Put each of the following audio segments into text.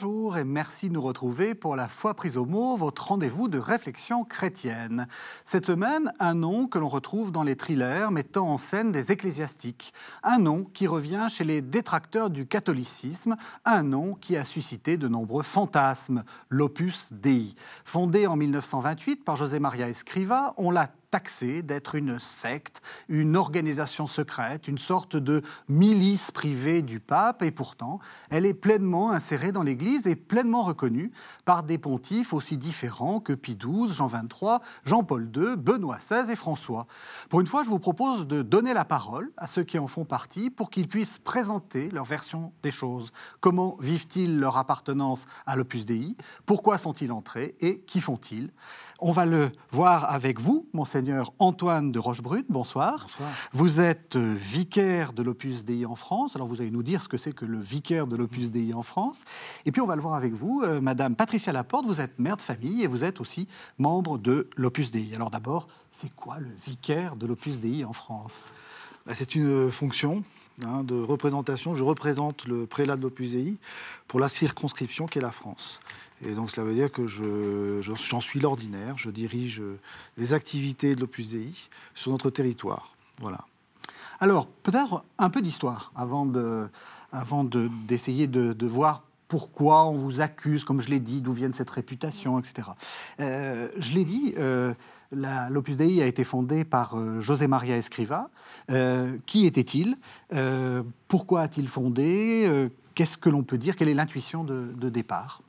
Bonjour et merci de nous retrouver pour la foi prise au mot, votre rendez-vous de réflexion chrétienne. Cette semaine, un nom que l'on retrouve dans les thrillers mettant en scène des ecclésiastiques. Un nom qui revient chez les détracteurs du catholicisme, un nom qui a suscité de nombreux fantasmes, l'Opus Dei. Fondé en 1928 par José Maria Escriva, on l'a taxée d'être une secte, une organisation secrète, une sorte de milice privée du pape, et pourtant, elle est pleinement insérée dans l'Église et pleinement reconnue par des pontifes aussi différents que Pie XII, Jean XXIII, Jean-Paul II, Benoît XVI et François. Pour une fois, je vous propose de donner la parole à ceux qui en font partie pour qu'ils puissent présenter leur version des choses. Comment vivent-ils leur appartenance à l'Opus Dei? Pourquoi sont-ils entrés? Et qui font-ils? On va le voir avec vous, Monseigneur Antoine de Rochebrune, bonsoir. Bonsoir. Vous êtes euh, vicaire de l'Opus Dei en France. Alors vous allez nous dire ce que c'est que le vicaire de l'Opus Dei en France. Et puis on va le voir avec vous, euh, Madame Patricia Laporte, vous êtes mère de famille et vous êtes aussi membre de l'Opus Dei. Alors d'abord, c'est quoi le vicaire de l'Opus Dei en France? Bah, C'est une fonction hein, de représentation. Je représente le prélat de l'Opus Dei pour la circonscription qui est la France. Et donc cela veut dire que j'en suis l'ordinaire, je dirige les activités de l'Opus Dei sur notre territoire. Voilà. Alors, peut-être un peu d'histoire avant d'essayer de, avant de, de, de, voir pourquoi on vous accuse, comme je l'ai dit, d'où vient cette réputation, etc. Euh, je l'ai dit, euh, l'Opus Dei a été fondé par euh, José Maria Escriva. Euh, qui était-il? Pourquoi a-t-il fondé? Qu'est-ce que l'on peut dire? Quelle est l'intuition de départ?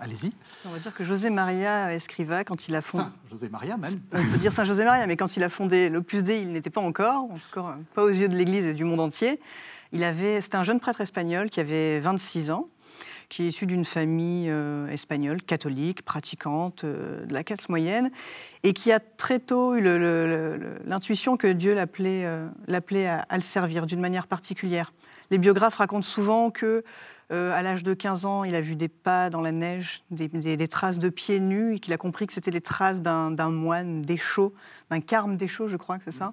Allez-y. On va dire que José Maria Escriva, quand il a fondé. Saint José Maria même. On peut dire Saint José Maria, mais quand il a fondé l'Opus Dei, il n'était pas encore, encore pas aux yeux de l'Église et du monde entier. Il avait, c'était un jeune prêtre espagnol qui avait 26 ans, qui est issu d'une famille euh, espagnole, catholique, pratiquante, euh, de la classe moyenne, et qui a très tôt eu l'intuition que Dieu l'appelait, euh, à, le servir d'une manière particulière. Les biographes racontent souvent que euh, à l'âge de 15 ans, il a vu des pas dans la neige, des, des, des traces de pieds nus, et qu'il a compris que c'était les traces d'un moine déchaud, d'un carme déchaud, je crois que c'est ça.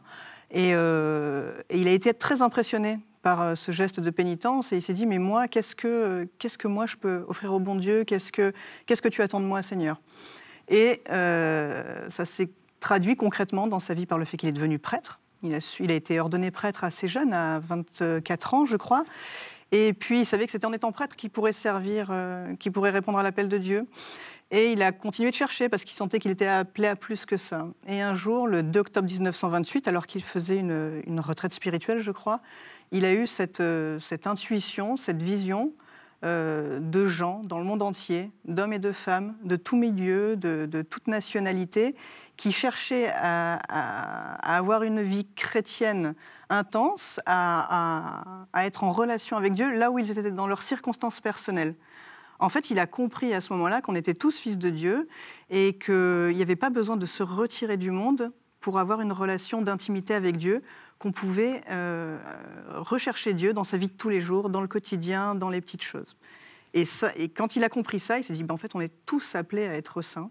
Et, euh, et, il a été très impressionné par euh, ce geste de pénitence, et il s'est dit, mais moi, qu'est-ce que, qu'est-ce que moi je peux offrir au bon Dieu? Qu'est-ce que, qu'est-ce que tu attends de moi, Seigneur? Et euh, ça s'est traduit concrètement dans sa vie par le fait qu'il est devenu prêtre. Il a, il a été ordonné prêtre assez jeune, à 24 ans, je crois. Et puis, il savait que c'était en étant prêtre qu'il pourrait servir, euh, qu'il pourrait répondre à l'appel de Dieu. Et il a continué de chercher parce qu'il sentait qu'il était appelé à plus que ça. Et un jour, le 2 octobre 1928, alors qu'il faisait une, retraite spirituelle, je crois, il a eu cette, euh, cette intuition, cette vision euh, de gens dans le monde entier, d'hommes et de femmes, de tout milieu, de, de toute nationalité, qui cherchaient à, avoir une vie chrétienne intense, à, à, être en relation avec Dieu, là où ils étaient dans leurs circonstances personnelles. En fait, il a compris à ce moment-là qu'on était tous fils de Dieu et qu'il n'y avait pas besoin de se retirer du monde pour avoir une relation d'intimité avec Dieu, qu'on pouvait euh, rechercher Dieu dans sa vie de tous les jours, dans le quotidien, dans les petites choses. Et, quand il a compris ça, il s'est dit, ben, en fait, on est tous appelés à être saints.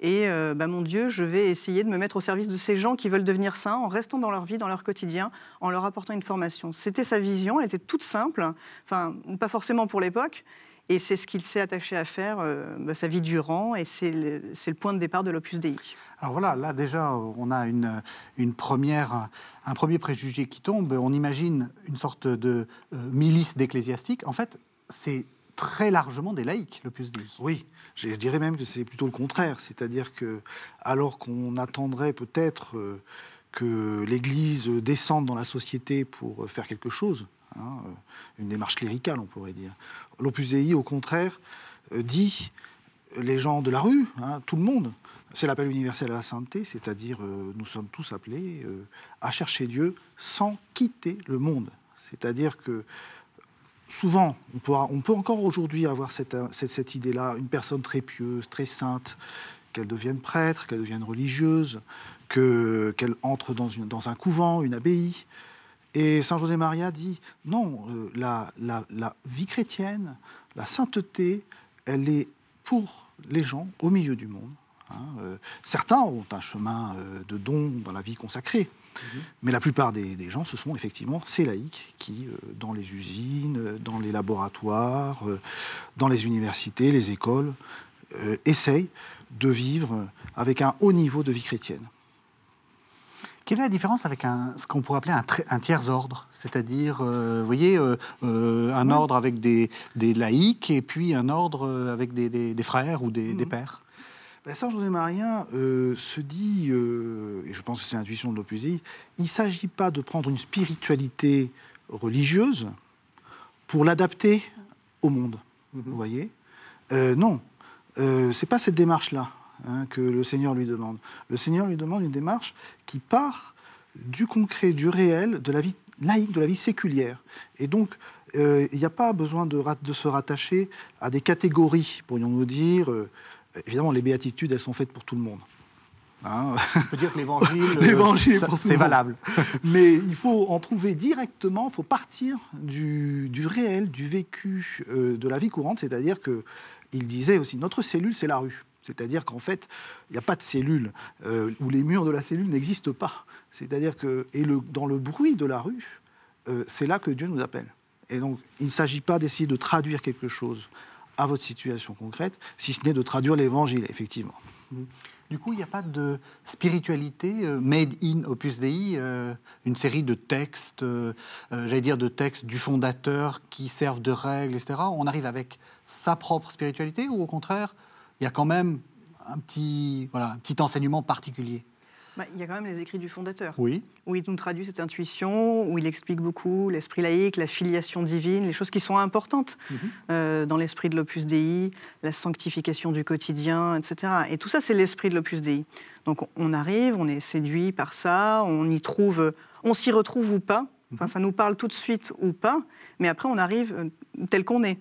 Et euh, bah, mon Dieu, je vais essayer de me mettre au service de ces gens qui veulent devenir saints en restant dans leur vie, dans leur quotidien, en leur apportant une formation. C'était sa vision, elle était toute simple, enfin, pas forcément pour l'époque, et c'est ce qu'il s'est attaché à faire euh, bah, sa vie durant, et c'est le, le, point de départ de l'Opus Dei. Alors voilà, là déjà, on a une, une première, un premier préjugé qui tombe. On imagine une sorte de euh, milice d'ecclésiastiques. En fait, c'est très largement des laïcs, l'Opus Dei. Oui, je dirais même que c'est plutôt le contraire. C'est-à-dire que, alors qu'on attendrait peut-être euh, que l'Église descende dans la société pour faire quelque chose, hein, une démarche cléricale, on pourrait dire, l'Opus Dei, au contraire, euh, dit les gens de la rue, hein, tout le monde, c'est l'appel universel à la sainteté, c'est-à-dire euh, nous sommes tous appelés euh, à chercher Dieu sans quitter le monde. C'est-à-dire que souvent, on, peut encore aujourd'hui avoir cette, idée-là, une personne très pieuse, très sainte, qu'elle devienne prêtre, qu'elle devienne religieuse, qu'elle entre dans, un couvent, une abbaye. Et Saint José Maria dit non, euh, la, la, la, vie chrétienne, la sainteté, elle est pour les gens au milieu du monde. Hein. Euh, certains ont un chemin euh, de don dans la vie consacrée, Mais la plupart des, gens, ce sont effectivement ces laïcs qui, dans les usines, dans les laboratoires, dans les universités, les écoles, essayent de vivre avec un haut niveau de vie chrétienne. Quelle est la différence avec un, ce qu'on pourrait appeler un, un tiers ordre? C'est-à-dire, vous voyez, un ordre avec des, laïcs et puis un ordre avec des, frères ou des, des pères. Ben, Saint José Marien euh, se dit, euh, et je pense que c'est l'intuition de l'Opus il ne s'agit pas de prendre une spiritualité religieuse pour l'adapter au monde. Mhm. Vous voyez. Euh, Non, c'est pas cette démarche-là hein, que le Seigneur lui demande. Le Seigneur lui demande une démarche qui part du concret, du réel, de la vie laïque, de la vie séculière. Et donc, il n'y a pas besoin de, de, se rattacher à des catégories, pourrions-nous dire évidemment, les béatitudes, elles sont faites pour tout le monde. Hein On peut dire que l'évangile, c'est valable. Mais il faut en trouver directement, il faut partir du, réel, du vécu euh, de la vie courante, c'est-à-dire qu'il disait aussi, notre cellule, c'est la rue. C'est-à-dire qu'en fait, il n'y a pas de cellule, euh, où les murs de la cellule n'existent pas. C'est-à-dire que, et le, dans le bruit de la rue, euh, c'est là que Dieu nous appelle. Et donc, il ne s'agit pas d'essayer de traduire quelque chose à votre situation concrète, si ce n'est de traduire l'évangile, effectivement. Du coup, il n'y a pas de spiritualité euh, made in Opus Dei, euh, une série de textes, j'allais dire de textes du fondateur qui servent de règles, etc. On arrive avec sa propre spiritualité ou au contraire, il y a quand même un petit, voilà, un petit enseignement particulier bah, il y a quand même les écrits du fondateur. Oui. Où il nous traduit cette intuition, où il explique beaucoup l'esprit laïque, la filiation divine, les choses qui sont importantes mhm. euh, dans l'esprit de l'Opus Dei, la sanctification du quotidien, etc. Et tout ça, c'est l'esprit de l'Opus Dei. Donc on arrive, on est séduit par ça, on y trouve, on s'y retrouve ou pas. Enfin, mhm. ça nous parle tout de suite ou pas, mais après on arrive euh, tel qu'on est.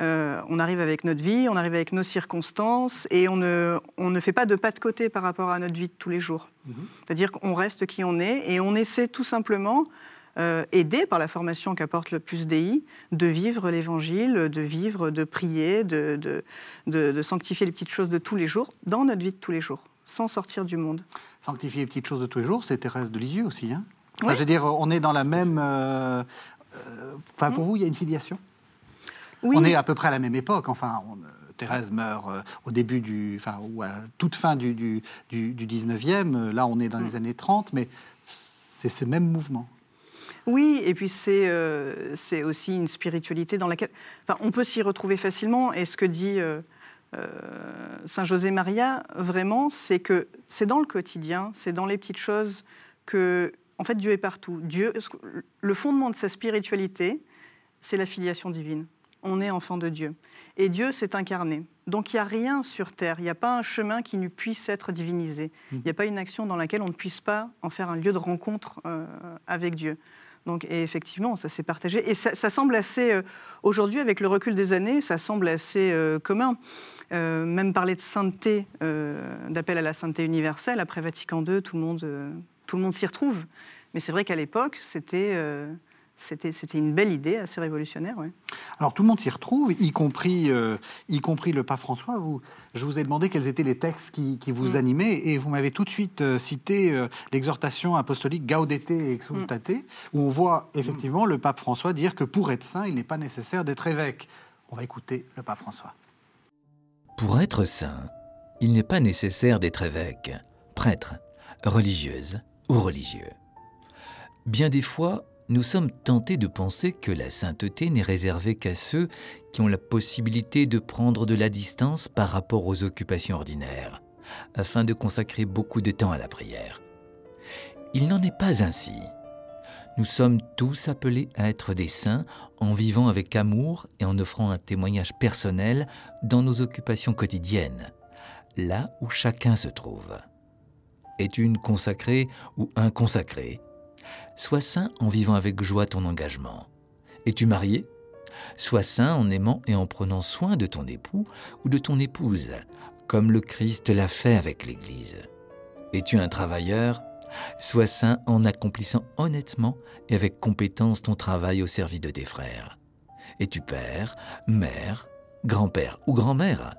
Euh, on arrive avec notre vie, on arrive avec nos circonstances et on ne, on ne fait pas de pas de côté par rapport à notre vie de tous les jours. Mhm. C'est-à-dire qu'on reste qui on est et on essaie tout simplement, euh, aidé par la formation qu'apporte le Plus DI, de vivre l'évangile, de vivre, de prier, de, de, sanctifier les petites choses de tous les jours dans notre vie de tous les jours, sans sortir du monde. Sanctifier les petites choses de tous les jours, c'est Thérèse de Lisieux aussi. Hein? Je veux dire, on est dans la même. Euh, enfin, pour mhm. vous, il y a une filiation? On est à peu près à la même époque. Enfin, euh, Thérèse meurt euh, au début du, enfin, ou à toute fin du, du, 19e. Euh, là, on est dans les mm. années 30, mais c'est ce même mouvement. Oui, et puis c'est c'est aussi une spiritualité dans laquelle enfin, on peut s'y retrouver facilement. Et ce que dit Saint José Maria, vraiment, c'est que c'est dans le quotidien, c'est dans les petites choses que, en fait, Dieu est partout. Dieu, le fondement de sa spiritualité, c'est la filiation divine on est enfant de Dieu. Et Dieu s'est incarné. Donc il n'y a rien sur terre, il n'y a pas un chemin qui ne puisse être divinisé. Mmh. Il n'y a pas une action dans laquelle on ne puisse pas en faire un lieu de rencontre euh, avec Dieu. Donc, et effectivement, ça s'est partagé. Et ça, semble assez, euh, aujourd'hui, avec le recul des années, ça semble assez euh, commun. même parler de sainteté, d'appel à la sainteté universelle, après Vatican II, tout le monde, tout le monde s'y retrouve. Mais c'est vrai qu'à l'époque, c'était c'était une belle idée, assez révolutionnaire. Alors tout le monde s'y retrouve, y compris, euh, y compris le pape François. Vous, je vous ai demandé quels étaient les textes qui, vous mm. animaient et vous m'avez tout de suite euh, cité euh, l'exhortation apostolique Gaudete et Exultate, mm. où on voit effectivement le pape François dire que pour être saint, il n'est pas nécessaire d'être évêque. On va écouter le pape François. Pour être saint, il n'est pas nécessaire d'être évêque, prêtre, religieuse ou religieux. Bien des fois, nous sommes tentés de penser que la sainteté n'est réservée qu'à ceux qui ont la possibilité de prendre de la distance par rapport aux occupations ordinaires, afin de consacrer beaucoup de temps à la prière. Il n'en est pas ainsi. Nous sommes tous appelés à être des saints en vivant avec amour et en offrant un témoignage personnel dans nos occupations quotidiennes, là où chacun se trouve. Es-tu une consacrée ou un consacré? Sois saint en vivant avec joie ton engagement. Es-tu marié? Sois saint en aimant et en prenant soin de ton époux ou de ton épouse, comme le Christ l'a fait avec l'Église. Es-tu un travailleur? Sois saint en accomplissant honnêtement et avec compétence ton travail au service de tes frères. Es-tu père, mère, grand-père ou grand-mère?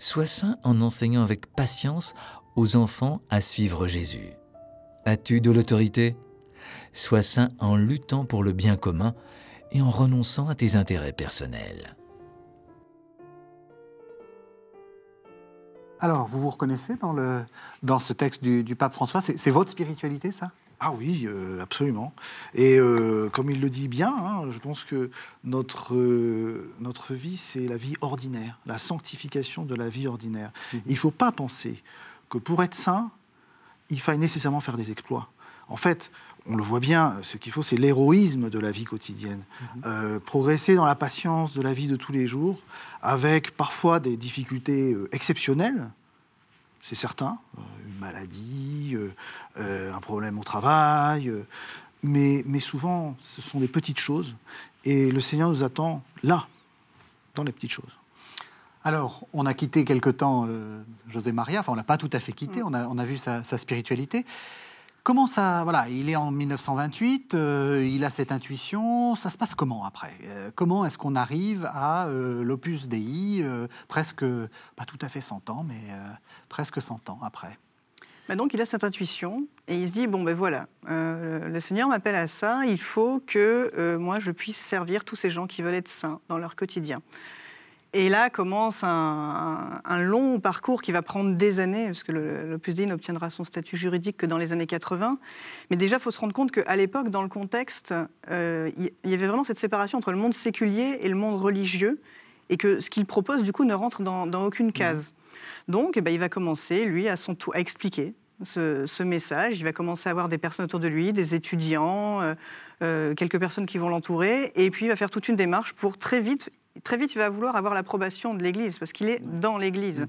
Sois saint en enseignant avec patience aux enfants à suivre Jésus. As-tu de l'autorité? Sois saint en luttant pour le bien commun et en renonçant à tes intérêts personnels. Alors, vous vous reconnaissez dans, le, dans ce texte du, du pape François? C'est votre spiritualité, ça? Ah oui, euh, absolument. Et euh, comme il le dit bien, hein, je pense que notre, euh, notre vie, c'est la vie ordinaire, la sanctification de la vie ordinaire. Mhm. Il ne faut pas penser que pour être saint, il faille nécessairement faire des exploits. En fait, on le voit bien, ce qu'il faut, c'est l'héroïsme de la vie quotidienne. Mhm. progresser dans la patience de la vie de tous les jours, avec parfois des difficultés exceptionnelles, c'est certain, euh, une maladie, euh, euh, un problème au travail, mais, mais souvent ce sont des petites choses et le Seigneur nous attend là, dans les petites choses. Alors, on a quitté quelque temps José Maria, enfin on l'a pas tout à fait quitté, mm. on, a, on a vu sa, sa spiritualité. Comment ça, voilà, il est en 1928, euh, il a cette intuition, ça se passe comment après? Euh, Comment est-ce qu'on arrive à euh, l'opus Dei, presque, pas tout à fait 100 ans, mais presque 100 ans après? Bah donc il a cette intuition et il se dit bon ben voilà, le Seigneur m'appelle à ça, il faut que moi je puisse servir tous ces gens qui veulent être saints dans leur quotidien. Et là commence un, long parcours qui va prendre des années, parce que l'Opus Dei n'obtiendra son statut juridique que dans les années 80. Mais déjà, il faut se rendre compte qu'à l'époque, dans le contexte, euh, il y avait vraiment cette séparation entre le monde séculier et le monde religieux, et que ce qu'il propose, du coup, ne rentre dans, aucune case. Donc, eh ben, il va commencer, lui, à, son à expliquer ce, message. Il va commencer à avoir des personnes autour de lui, des étudiants, euh, euh, quelques personnes qui vont l'entourer, et puis il va faire toute une démarche pour très vite très vite, il va vouloir avoir l'approbation de l'Église, parce qu'il est dans l'Église.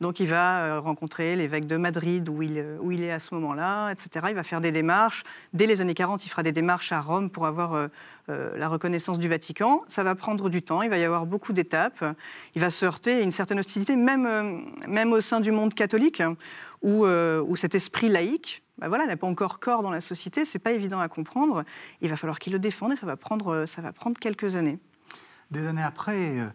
Donc il va euh, rencontrer l'évêque de Madrid, où il, euh, où il est à ce moment-là, etc. Il va faire des démarches. Dès les années 40, il fera des démarches à Rome pour avoir euh, la reconnaissance du Vatican. Ça va prendre du temps, il va y avoir beaucoup d'étapes. Il va se heurter à une certaine hostilité, même, même au sein du monde catholique, où, où cet esprit laïque ben voilà, n'a pas encore corps dans la société, c'est pas évident à comprendre. Il va falloir qu'il le défende et ça va prendre, ça va prendre quelques années. Des années après, euh,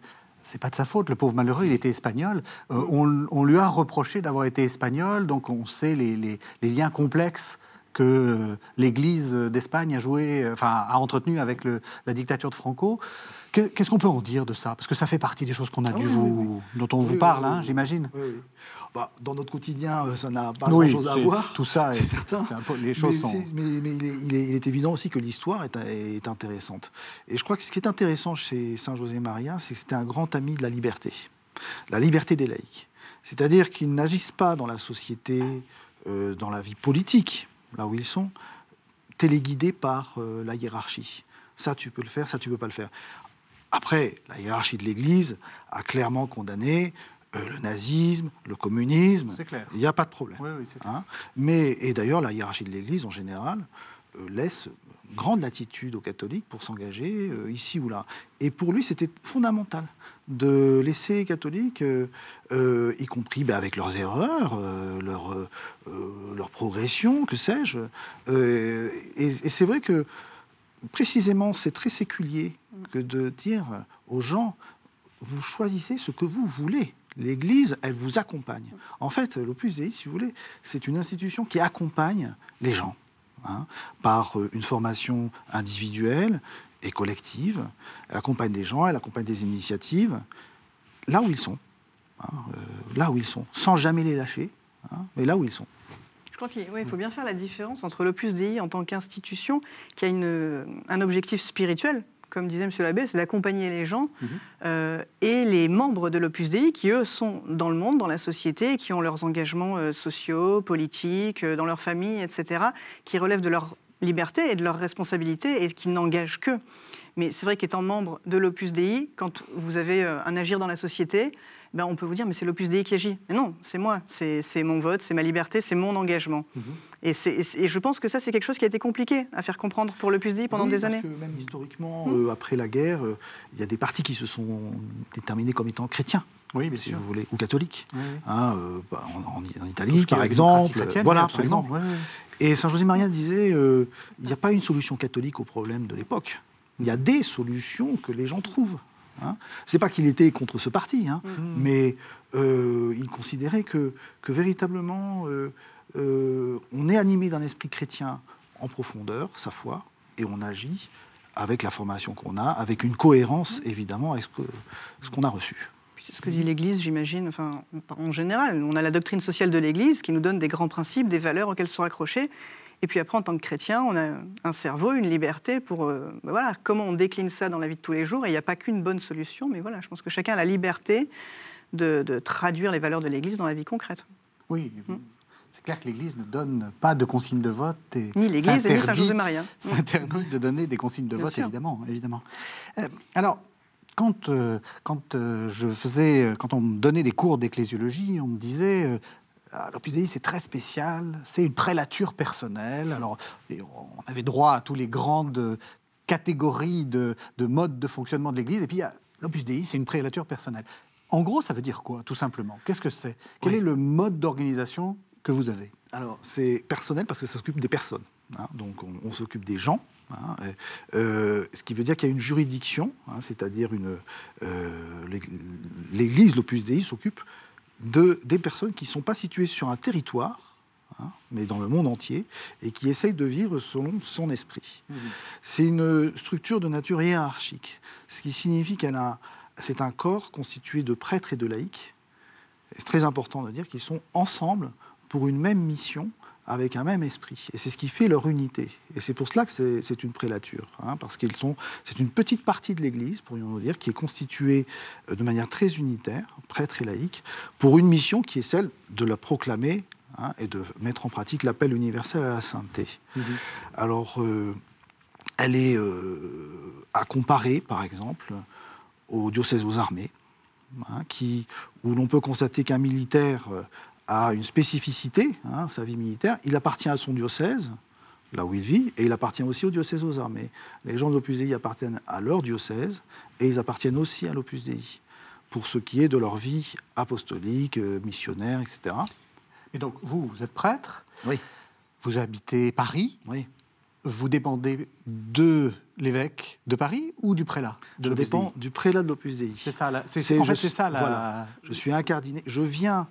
c'est pas de sa faute, le pauvre malheureux, il était espagnol. Euh, on, lui a reproché d'avoir été espagnol, donc on sait les, liens complexes que euh, l'Église d'Espagne a joué, enfin a entretenu avec la dictature de Franco. Qu'est-ce qu'on peut en dire de ça? Parce que ça fait partie des choses qu'on a ah vous, dont on vous parle, hein, j'imagine. Bah, dans notre quotidien, euh, ça n'a pas grand-chose à voir. Tout ça, c'est certain. les choses mais, sont... mais, il, est, évident aussi que l'histoire est, intéressante. Et je crois que ce qui est intéressant chez Saint José Maria, c'est que c'était un grand ami de la liberté, la liberté des laïcs. C'est-à-dire qu'ils n'agissent pas dans la société, euh, dans la vie politique, là où ils sont, téléguidés par euh, la hiérarchie. Ça, tu peux le faire, ça, tu peux pas le faire. Après, la hiérarchie de l'Église a clairement condamné le nazisme, le communisme. Il n'y a pas de problème. Hein. Mais, et d'ailleurs, la hiérarchie de l'Église, en général, euh, laisse grande latitude aux catholiques pour s'engager euh, ici ou là. Et pour lui, c'était fondamental de laisser les catholiques, y compris ben, avec leurs erreurs, leur, leur progression, que sais-je. et c'est vrai que précisément, c'est très séculier que de dire aux gens, vous choisissez ce que vous voulez. L'Église, elle vous accompagne. En fait, l'Opus Dei, si vous voulez, c'est une institution qui accompagne les gens hein, par euh, une formation individuelle et collective. Elle accompagne les gens, elle accompagne des initiatives là où ils sont. Hein, euh, là où ils sont, sans jamais les lâcher, hein, mais là où ils sont. Je crois qu'il faut bien faire la différence entre l'Opus Dei en tant qu'institution qui a un objectif spirituel, comme disait M. Labbé, c'est d'accompagner les gens mhm. euh, et les membres de l'Opus Dei qui, eux, sont dans le monde, dans la société, qui ont leurs engagements euh, sociaux, politiques, euh, dans leur famille, etc., qui relèvent de leur liberté et de leur responsabilité et qui n'engagent que. Mais c'est vrai qu'étant membre de l'Opus Dei, quand vous avez un agir dans la société, ben, on peut vous dire, mais c'est l'Opus Dei qui agit. Mais non, c'est moi, c'est mon vote, c'est ma liberté, c'est mon engagement. Mhm. et, et, je pense que ça, c'est quelque chose qui a été compliqué à faire comprendre pour l'Opus Dei pendant des années. Que même historiquement, mhm. euh, après la guerre, euh, il y a des partis qui se sont déterminés comme étant chrétiens. Oui, bien si sûr. vous voulez, ou catholiques. Hein, euh, bah, en, Italie, par exemple. voilà, par exemple. Et Saint José Maria disait il n'y a pas une solution catholique au problème de l'époque. Il y a des solutions que les gens trouvent. Hein. C'est pas qu'il était contre ce parti, hein, mm. mais euh, il considérait que, que véritablement euh, euh, on est animé d'un esprit chrétien en profondeur, sa foi, et on agit avec la formation qu'on a, avec une cohérence évidemment avec ce que- ce qu'on a reçu. C'est ce que dit l'Église, j'imagine, enfin, en général. On a la doctrine sociale de l'Église qui nous donne des grands principes, des valeurs auxquelles sont accrochés. Et puis après, en tant que chrétien, on a un cerveau, une liberté pour... euh, ben voilà, comment on décline ça dans la vie de tous les jours. Et il n'y a pas qu'une bonne solution, mais voilà, je pense que chacun a la liberté de, de traduire les valeurs de l'Église dans la vie concrète. Oui, c'est clair que l'Église ne donne pas de consignes de vote. Et Ni l'Église ni Saint-José-Marie. hein. s'interdit de donner des consignes de Bien vote, sûr. évidemment. évidemment. Euh, alors, quand, euh, quand euh, je faisais, quand on me donnait des cours d'ecclésiologie, on me disait. Euh, ah, L'Opus Dei, c'est très spécial, c'est une prélature personnelle. Alors, on avait droit à toutes les grandes catégories de, de modes de fonctionnement de l'Église, et puis l'Opus Dei, c'est une prélature personnelle. En gros, ça veut dire quoi, tout simplement? Qu'est-ce que c'est? Quel Oui. est le mode d'organisation que vous avez? Alors, c'est personnel parce que ça s'occupe des personnes. hein. donc, on, on s'occupe des gens. hein, euh, ce qui veut dire qu'il y a une juridiction, hein, c'est-à-dire une euh, l'Ég- l'Église, l'Opus Dei, s'occupe de, des personnes qui ne sont pas situées sur un territoire, hein, mais dans le monde entier, et qui essayent de vivre selon son esprit. C'est une structure de nature hiérarchique, ce qui signifie qu'elle a, c'est un corps constitué de prêtres et de laïcs. C'est très important de dire qu'ils sont ensemble pour une même mission avec un même esprit. Et c'est ce qui fait leur unité. Et c'est pour cela que c'est- une prélature, hein, parce qu'ils sont, c'est une petite partie de l'Église, pourrions-nous dire, qui est constituée euh, de manière très unitaire, prêtres et laïcs, pour une mission qui est celle de la proclamer hein, et de mettre en pratique l'appel universel à la sainteté. Alors, euh, elle est euh, à comparer, par exemple, au diocèse aux armées, hein, qui, où l'on peut constater qu'un militaire a une spécificité, hein, sa vie militaire, il appartient à son diocèse, là où il vit, et il appartient aussi au diocèse aux armées. Les gens de l'Opus Dei appartiennent à leur diocèse, et ils appartiennent aussi à l'Opus Dei, pour ce qui est de leur vie apostolique, euh, missionnaire, etc. Et donc, vous, vous êtes prêtre, Oui, vous habitez Paris, oui. vous dépendez de l'évêque de Paris ou du prélat de Je dépends du prélat de l'Opus Dei. C'est ça, c'est, ça la... voilà. Je suis incardiné. Je viens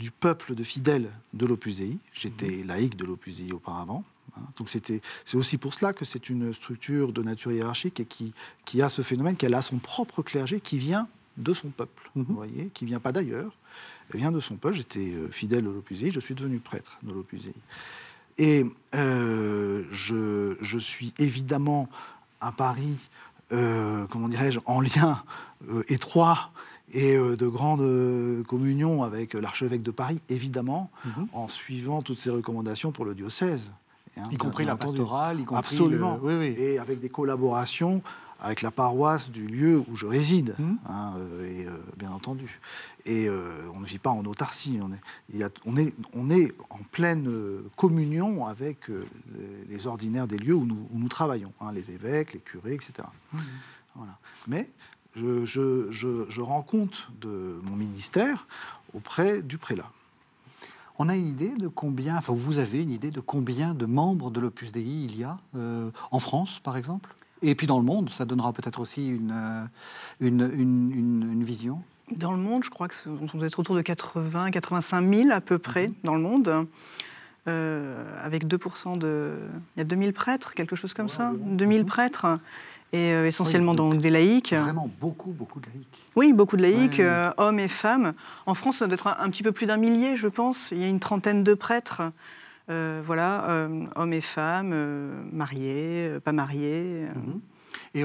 du peuple de fidèles de l'Opus Dei. J'étais laïque de l'Opus Dei auparavant. hein. Donc c'était, c'est aussi pour cela que c'est une structure de nature hiérarchique et qui, qui a ce phénomène qu'elle a son propre clergé qui vient de son peuple, Mhm. vous voyez, qui vient pas d'ailleurs, elle vient de son peuple. J'étais euh, fidèle de l'Opus Dei, je suis devenu prêtre de l'Opus Dei. Et euh, je, je suis évidemment à Paris, euh, comment dirais-je, en lien euh, étroit et euh, de grande euh, communion avec l'archevêque de Paris, évidemment, Mhm. en suivant toutes ses recommandations pour le diocèse. hein, Y compris la pastorale, y compris Absolument. le- Oui, oui. Et avec des collaborations avec la paroisse du lieu où je réside, Mhm. hein, euh, et, euh, bien entendu. Et euh, on ne vit pas en autarcie, on est, il y a- on est, on est en pleine euh, communion avec euh, les, les ordinaires des lieux où nous, où nous travaillons, hein, les évêques, les curés, etc. Voilà. Mais je, je- je- je rends compte de mon ministère auprès du prélat. On a une idée de combien, enfin vous avez une idée de combien de membres de l'Opus Dei il y a euh, en France, par exemple? Et puis dans le monde, ça donnera peut-être aussi une, euh, une, une- vision? Dans le monde, je crois que on doit être autour de 80, 85 000 à peu près Mhm. dans le monde, euh, avec 2% de... Il y a 2000 prêtres, quelque chose comme Ouais, ça, environ. 2000 Mhm. prêtres, et euh, essentiellement Oui, donc, donc des laïcs. Vraiment beaucoup, beaucoup de laïcs. Oui, beaucoup de laïcs, Ouais, euh, hommes et femmes. En France, ça doit être un, un petit peu plus d'un millier, je pense. Il y a une trentaine de prêtres. Euh, voilà, hommes et femmes, mariés, pas mariés. Mhm. Et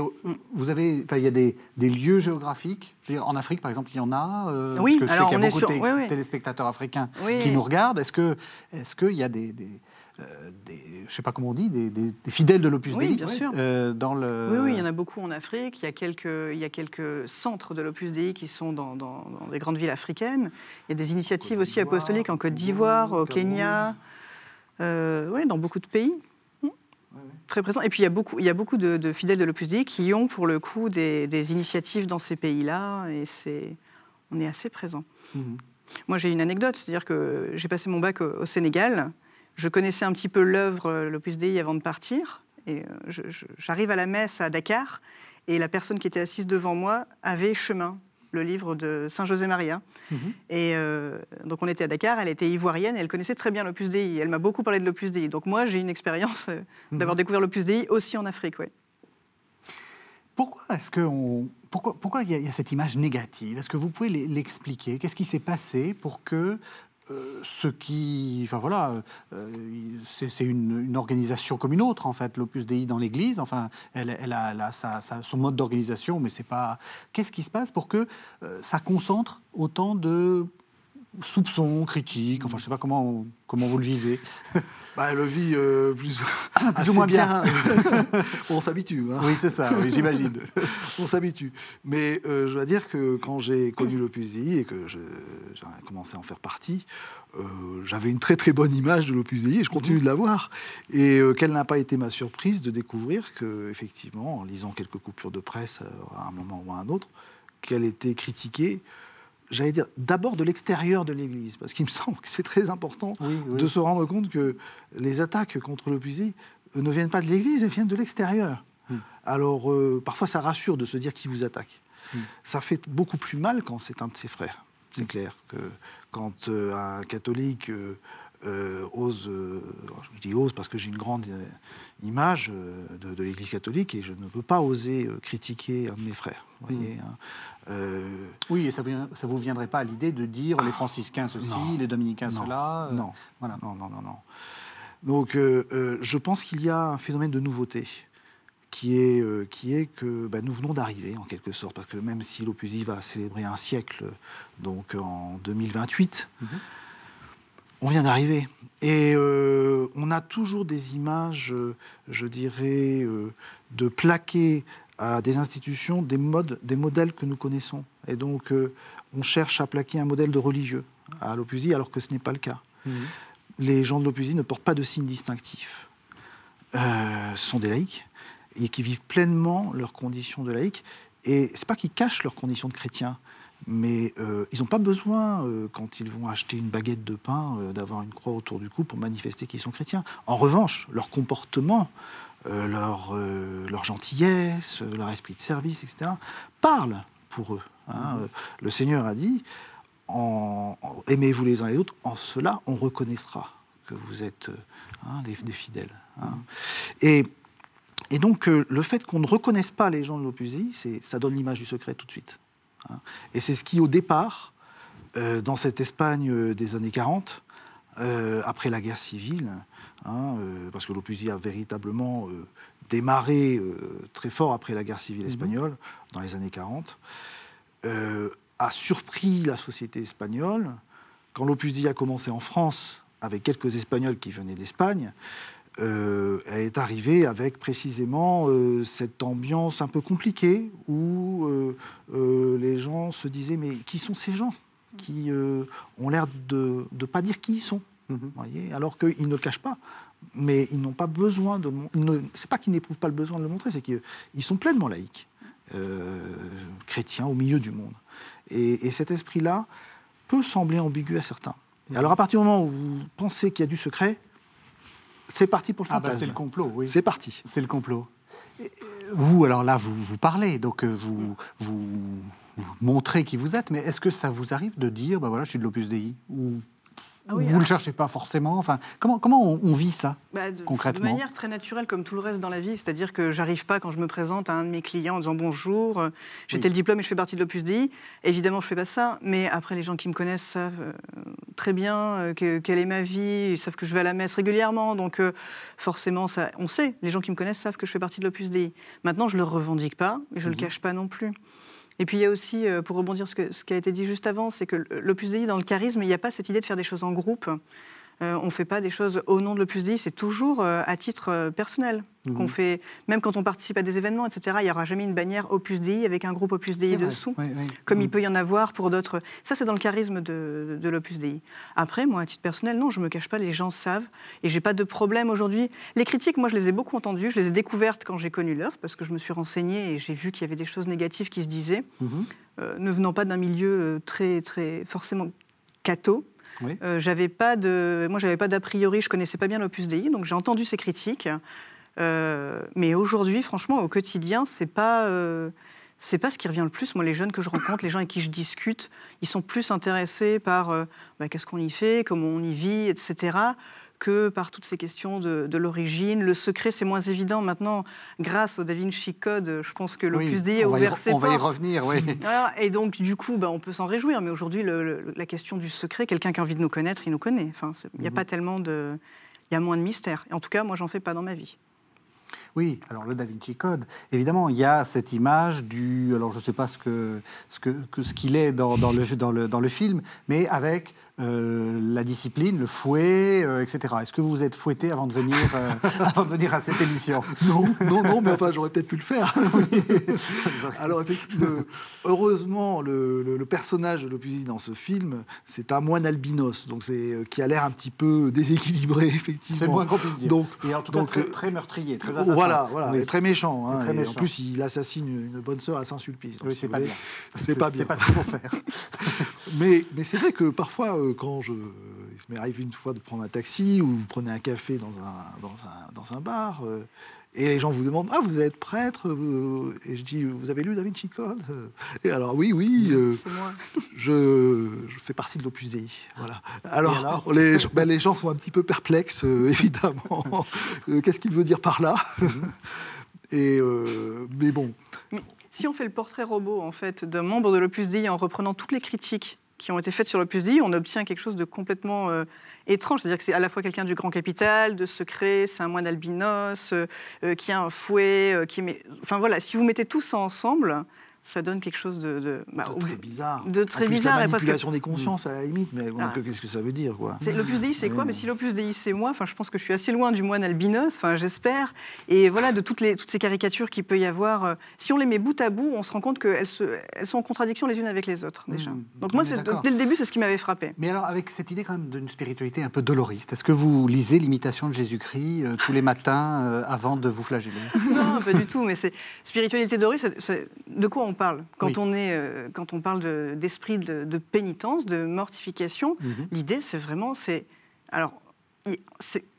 vous avez, il y a des, des lieux géographiques. Je veux dire, en Afrique, par exemple, il y en a. euh, Oui, parce que je alors sais qu'il y a beaucoup sur- de oui, oui. téléspectateurs africains Oui. qui nous regardent. Est-ce que, est-ce qu'il y a des, des, des- je sais pas comment on dit, des, des- des fidèles de l'Opus Oui, Dei bien sûr. euh, dans le. Oui, oui, il y en a beaucoup en Afrique. Il y a quelques, il y a quelques centres de l'Opus Dei qui sont dans, dans, dans des grandes villes africaines. Il y a des initiatives aussi apostoliques en Côte d'Ivoire, au. Kenya, euh, oui, dans beaucoup de pays. Mm. Très présent. Et puis il y a beaucoup, il y a beaucoup de, de fidèles de l'Opus Dei qui ont pour le coup des, des initiatives dans ces pays-là. Et c'est, on est assez présent. Mhm. Moi, j'ai une anecdote, c'est-à-dire que j'ai passé mon bac au, au Sénégal. Je connaissais un petit peu l'œuvre, euh, l'Opus Dei, avant de partir. Et euh, j'arrive à la messe à Dakar, et la personne qui était assise devant moi avait chemin le livre de Saint José Maria. Mhm. Et euh, donc on était à Dakar, elle était ivoirienne, et elle connaissait très bien l'Opus Dei. Elle m'a beaucoup parlé de l'Opus Dei. Donc moi, j'ai une expérience euh, Mhm. d'avoir découvert l'Opus Dei aussi en Afrique. Ouais. Pourquoi est-ce que on- pourquoi pourquoi il y, a- il y a cette image négative? Est-ce que vous pouvez l'e- l'expliquer? Qu'est-ce qui s'est passé pour que euh, ce qui, enfin voilà, euh, c'est une, organisation comme une autre en fait, l'Opus Dei dans l'Église. Enfin, elle, a, elle son mode d'organisation, mais c'est pas. Qu'est-ce qui se passe pour que euh, ça concentre autant de soupçons, critiques Enfin, je sais pas comment comment vous le vivez. Bah, elle le vit euh, plus, Plus ou moins bien. on s'habitue. hein. Oui, c'est ça. Oui, j'imagine. on s'habitue. Mais euh, je dois dire que quand j'ai connu l'Opus Dei et que j'ai commencé à en faire partie, euh, j'avais une très très bonne image de l'Opus Dei et je continue de l'avoir. Et euh, quelle n'a pas été ma surprise de découvrir que, effectivement, en lisant quelques coupures de presse euh, à un moment ou à un autre, qu'elle était critiquée, j'allais dire d'abord de l'extérieur de l'Église, parce qu'il me semble que c'est très important Oui, oui. de se rendre compte que les attaques contre Dei euh, ne viennent pas de l'Église, elles viennent de l'extérieur. Hmm. Alors, euh, parfois, ça rassure de se dire qui vous attaque. Hmm. Ça fait beaucoup plus mal quand c'est un de ses frères. C'est Hmm. clair que quand euh, un catholique euh, euh, ose, euh, je dis ose parce que j'ai une grande euh, image euh, de, de l'Église catholique et je ne peux pas oser critiquer un de mes frères. Hmm. voyez, hein. Oui, et ça ne vous viendrait pas à l'idée de dire les franciscains ceci, Non. les dominicains Non. cela non, Voilà. non, non, non, non. Donc, je pense qu'il y a un phénomène de nouveauté qui est, euh, qui est que bah, nous venons d'arriver, en quelque sorte, parce que même si l'Opus Dei va célébrer un siècle, donc en 2028, Mhm. On vient d'arriver. Et euh, on a toujours des images, euh, je dirais, euh, de plaquer à des institutions des modes, des modèles que nous connaissons. Et donc, euh, on cherche à plaquer un modèle de religieux à l'Opus Dei, alors que ce n'est pas le cas Mhm. les gens de l'Opus Dei ne portent pas de signes distinctifs. Ce sont des laïcs et qui vivent pleinement leurs conditions de laïcs. Et c'est pas qu'ils cachent leurs conditions de chrétiens, mais euh, ils n'ont pas besoin, euh, quand ils vont acheter une baguette de pain, euh, d'avoir une croix autour du cou pour manifester qu'ils sont chrétiens. En revanche, leur comportement, leur, leur gentillesse, leur esprit de service, etc., parlent pour eux. hein. Euh, Le Seigneur a dit en, en- aimez-vous les uns les autres, en cela on reconnaîtra que vous êtes hein, des, des fidèles. hein. Et, et donc euh, le fait qu'on ne reconnaisse pas les gens de l'Opus Dei, ça donne l'image du secret tout de suite. Et c'est ce qui au départ, euh, dans cette Espagne euh, des années 40, euh, après la guerre civile, hein, euh, parce que l'Opus a véritablement démarré très fort après la guerre civile espagnole, dans les années 40, euh, a surpris la société espagnole. Quand l'Opus a commencé en France, avec quelques Espagnols qui venaient d'Espagne, euh, elle est arrivée avec précisément euh, cette ambiance un peu compliquée où euh, euh, les gens se disaient mais qui sont ces gens qui ont l'air de ne pas dire qui ils sont Mhm. voyez alors qu'ils ne le cachent pas mais ils n'ont pas besoin de c'est pas qu'ils n'éprouvent pas le besoin de le montrer c'est qu'ils sont pleinement laïcs chrétiens au milieu du monde et, et cet esprit là peut sembler ambigu à certains et alors à partir du moment où vous pensez qu'il y a du secret c'est parti pour le Ah bah, fantasme c'est le complot, oui. c'est parti C'est le complot. Euh, Vous, alors là, vous, vous parlez, donc euh, vous, vous, vous montrez qui vous êtes, mais est-ce que ça vous arrive de dire, bah voilà, je suis de l'Opus Dei Ou Ah oui, vous ne le cherchez pas forcément enfin, Comment, comment on, on vit ça Bah, de, Concrètement. De manière très naturelle, comme tout le reste dans la vie. C'est-à-dire que j'arrive pas quand je me présente à un de mes clients en disant bonjour, euh, j'ai Oui. tel diplôme et je fais partie de l'Opus Dei. Évidemment, je fais pas ça. Mais après, les gens qui me connaissent savent euh, très bien euh, que- quelle est ma vie. Ils savent que je vais à la messe régulièrement. Donc, forcément, ça, on sait. Les gens qui me connaissent savent que je fais partie de l'Opus Dei. Maintenant, je le revendique pas et je le Mhm. cache pas non plus. Et puis il y a aussi, euh, pour rebondir sur ce, qui a été dit juste avant, c'est que l'Opus Dei, dans le charisme, il n'y a pas cette idée de faire des choses en groupe. Euh, on ne fait pas des choses au nom de l'Opus Dei, c'est toujours euh, à titre euh, personnel Mhm. qu'on fait. Même quand on participe à des événements, etc., il n'y aura jamais une bannière Opus Dei avec un groupe Opus Dei dessous. Oui, oui. Comme Mm. il peut y en avoir pour d'autres. Ça, c'est dans le charisme de, de l'Opus Dei. Après, moi, à titre personnel, non, je ne me cache pas, les gens savent. Et j'ai pas de problème aujourd'hui. Les critiques, moi, je les ai beaucoup entendues. Je les ai découvertes quand j'ai connu l'œuvre, parce que je me suis renseignée et j'ai vu qu'il y avait des choses négatives qui se disaient, Mhm. ne venant pas d'un milieu très, très forcément catho. Oui. Euh, j'avais pas de, moi, j'avais pas d'a priori, je connaissais pas bien l'Opus Dei, donc j'ai entendu ces critiques. Euh, mais aujourd'hui, franchement, au quotidien, c'est pas, euh, c'est pas ce qui revient le plus. Moi, les jeunes que je rencontre, les gens avec qui je discute, ils sont plus intéressés par euh, bah, qu'est-ce qu'on y fait, comment on y vit, etc., que par toutes ces questions de, de l'origine. Le secret, c'est moins évident maintenant. Grâce au Da Vinci Code, je pense que l'Opus Oui, Dei a on ouvert ses On va y revenir, oui. Voilà, et donc, du coup, bah, on peut s'en réjouir. Mais aujourd'hui, la question du secret, quelqu'un qui a envie de nous connaître, il nous connaît. Enfin, il n'y a Mhm. pas tellement de. Il y a moins de mystère. Et en tout cas, moi, j'en fais pas dans ma vie. Oui, alors le Da Vinci Code, évidemment, il y a cette image du. Alors, je ne sais pas ce qu'il ce que, que- ce qu'il est dans, dans le, dans, le, dans le film, mais avec euh, la discipline, le fouet, euh, etc. Est-ce que vous vous êtes fouetté avant de venir, euh, avant de venir à cette émission? Non, non, non, mais enfin, j'aurais peut-être pu le faire. Alors, effectivement, le- heureusement, le, le- le personnage de l'Opus Dei dans ce film, c'est un moine albinos, donc c'est qui a l'air un petit peu déséquilibré, effectivement. C'est le moins qu'on puisse dire. Donc, Et en tout donc, cas, très, très meurtrier, très assassin. Voilà, voilà, Oui. très méchant. hein, très méchant. En plus, il assassine une bonne sœur à Saint-Sulpice. donc, Oui, c'est pas bien. C'est pas bien. C'est pas ce qu'il faut faire. Mais, mais c'est vrai que parfois, euh, quand je, il m'arrive une fois de prendre un taxi ou vous prenez un café dans un, dans un, dans un bar, euh, et les gens vous demandent Ah, vous êtes prêtre Et je dis Vous avez lu Da Vinci Code? Et alors, oui, oui, euh, moi. je, je fais partie de l'Opus Dei. Voilà. Alors, Et alors les, gens- ben, les gens sont un petit peu perplexes, euh, évidemment. Qu'est-ce qu'il veut dire par là? Et, euh, Mais bon, Mais si on fait le portrait robot en fait d'un membre de l'Opus Dei en reprenant toutes les critiques qui ont été faites sur l'Opus Dei, on obtient quelque chose de complètement euh, étrange. C'est-à-dire que c'est à la fois quelqu'un du grand capital, de secret, c'est un moine albinos, euh, euh, qui a un fouet, qui met... Enfin voilà, si vous mettez tout ça ensemble, ça donne quelque chose de... de- bah, de très bizarre. de En très plus, bizarre La manipulation des consciences, à la limite, mais Ah. que- qu'est-ce que ça veut dire, quoi L'Opus Dei, c'est quoi Ouais. Mais si l'Opus Dei, c'est moi, enfin, je pense que je suis assez loin du moine albinos, enfin, j'espère. Et voilà, de toutes, les, toutes ces caricatures qu'il peut y avoir, euh, si on les met bout à bout, on se rend compte qu'elles elles sont en contradiction les unes avec les autres, déjà. Mmh, Donc on moi, dès le début, c'est ce qui m'avait frappé. Mais alors, avec cette idée quand même d'une spiritualité un peu doloriste, est-ce que vous lisez l'imitation de Jésus-Christ euh, tous les matins euh, avant de vous flageller? Non, pas du tout, mais c'est spiritualité c'est- de quoi on parle quand Oui. on est, euh, quand on parle de- d'esprit de, de pénitence, de mortification. Mhm. L'idée, c'est vraiment, c'est alors, il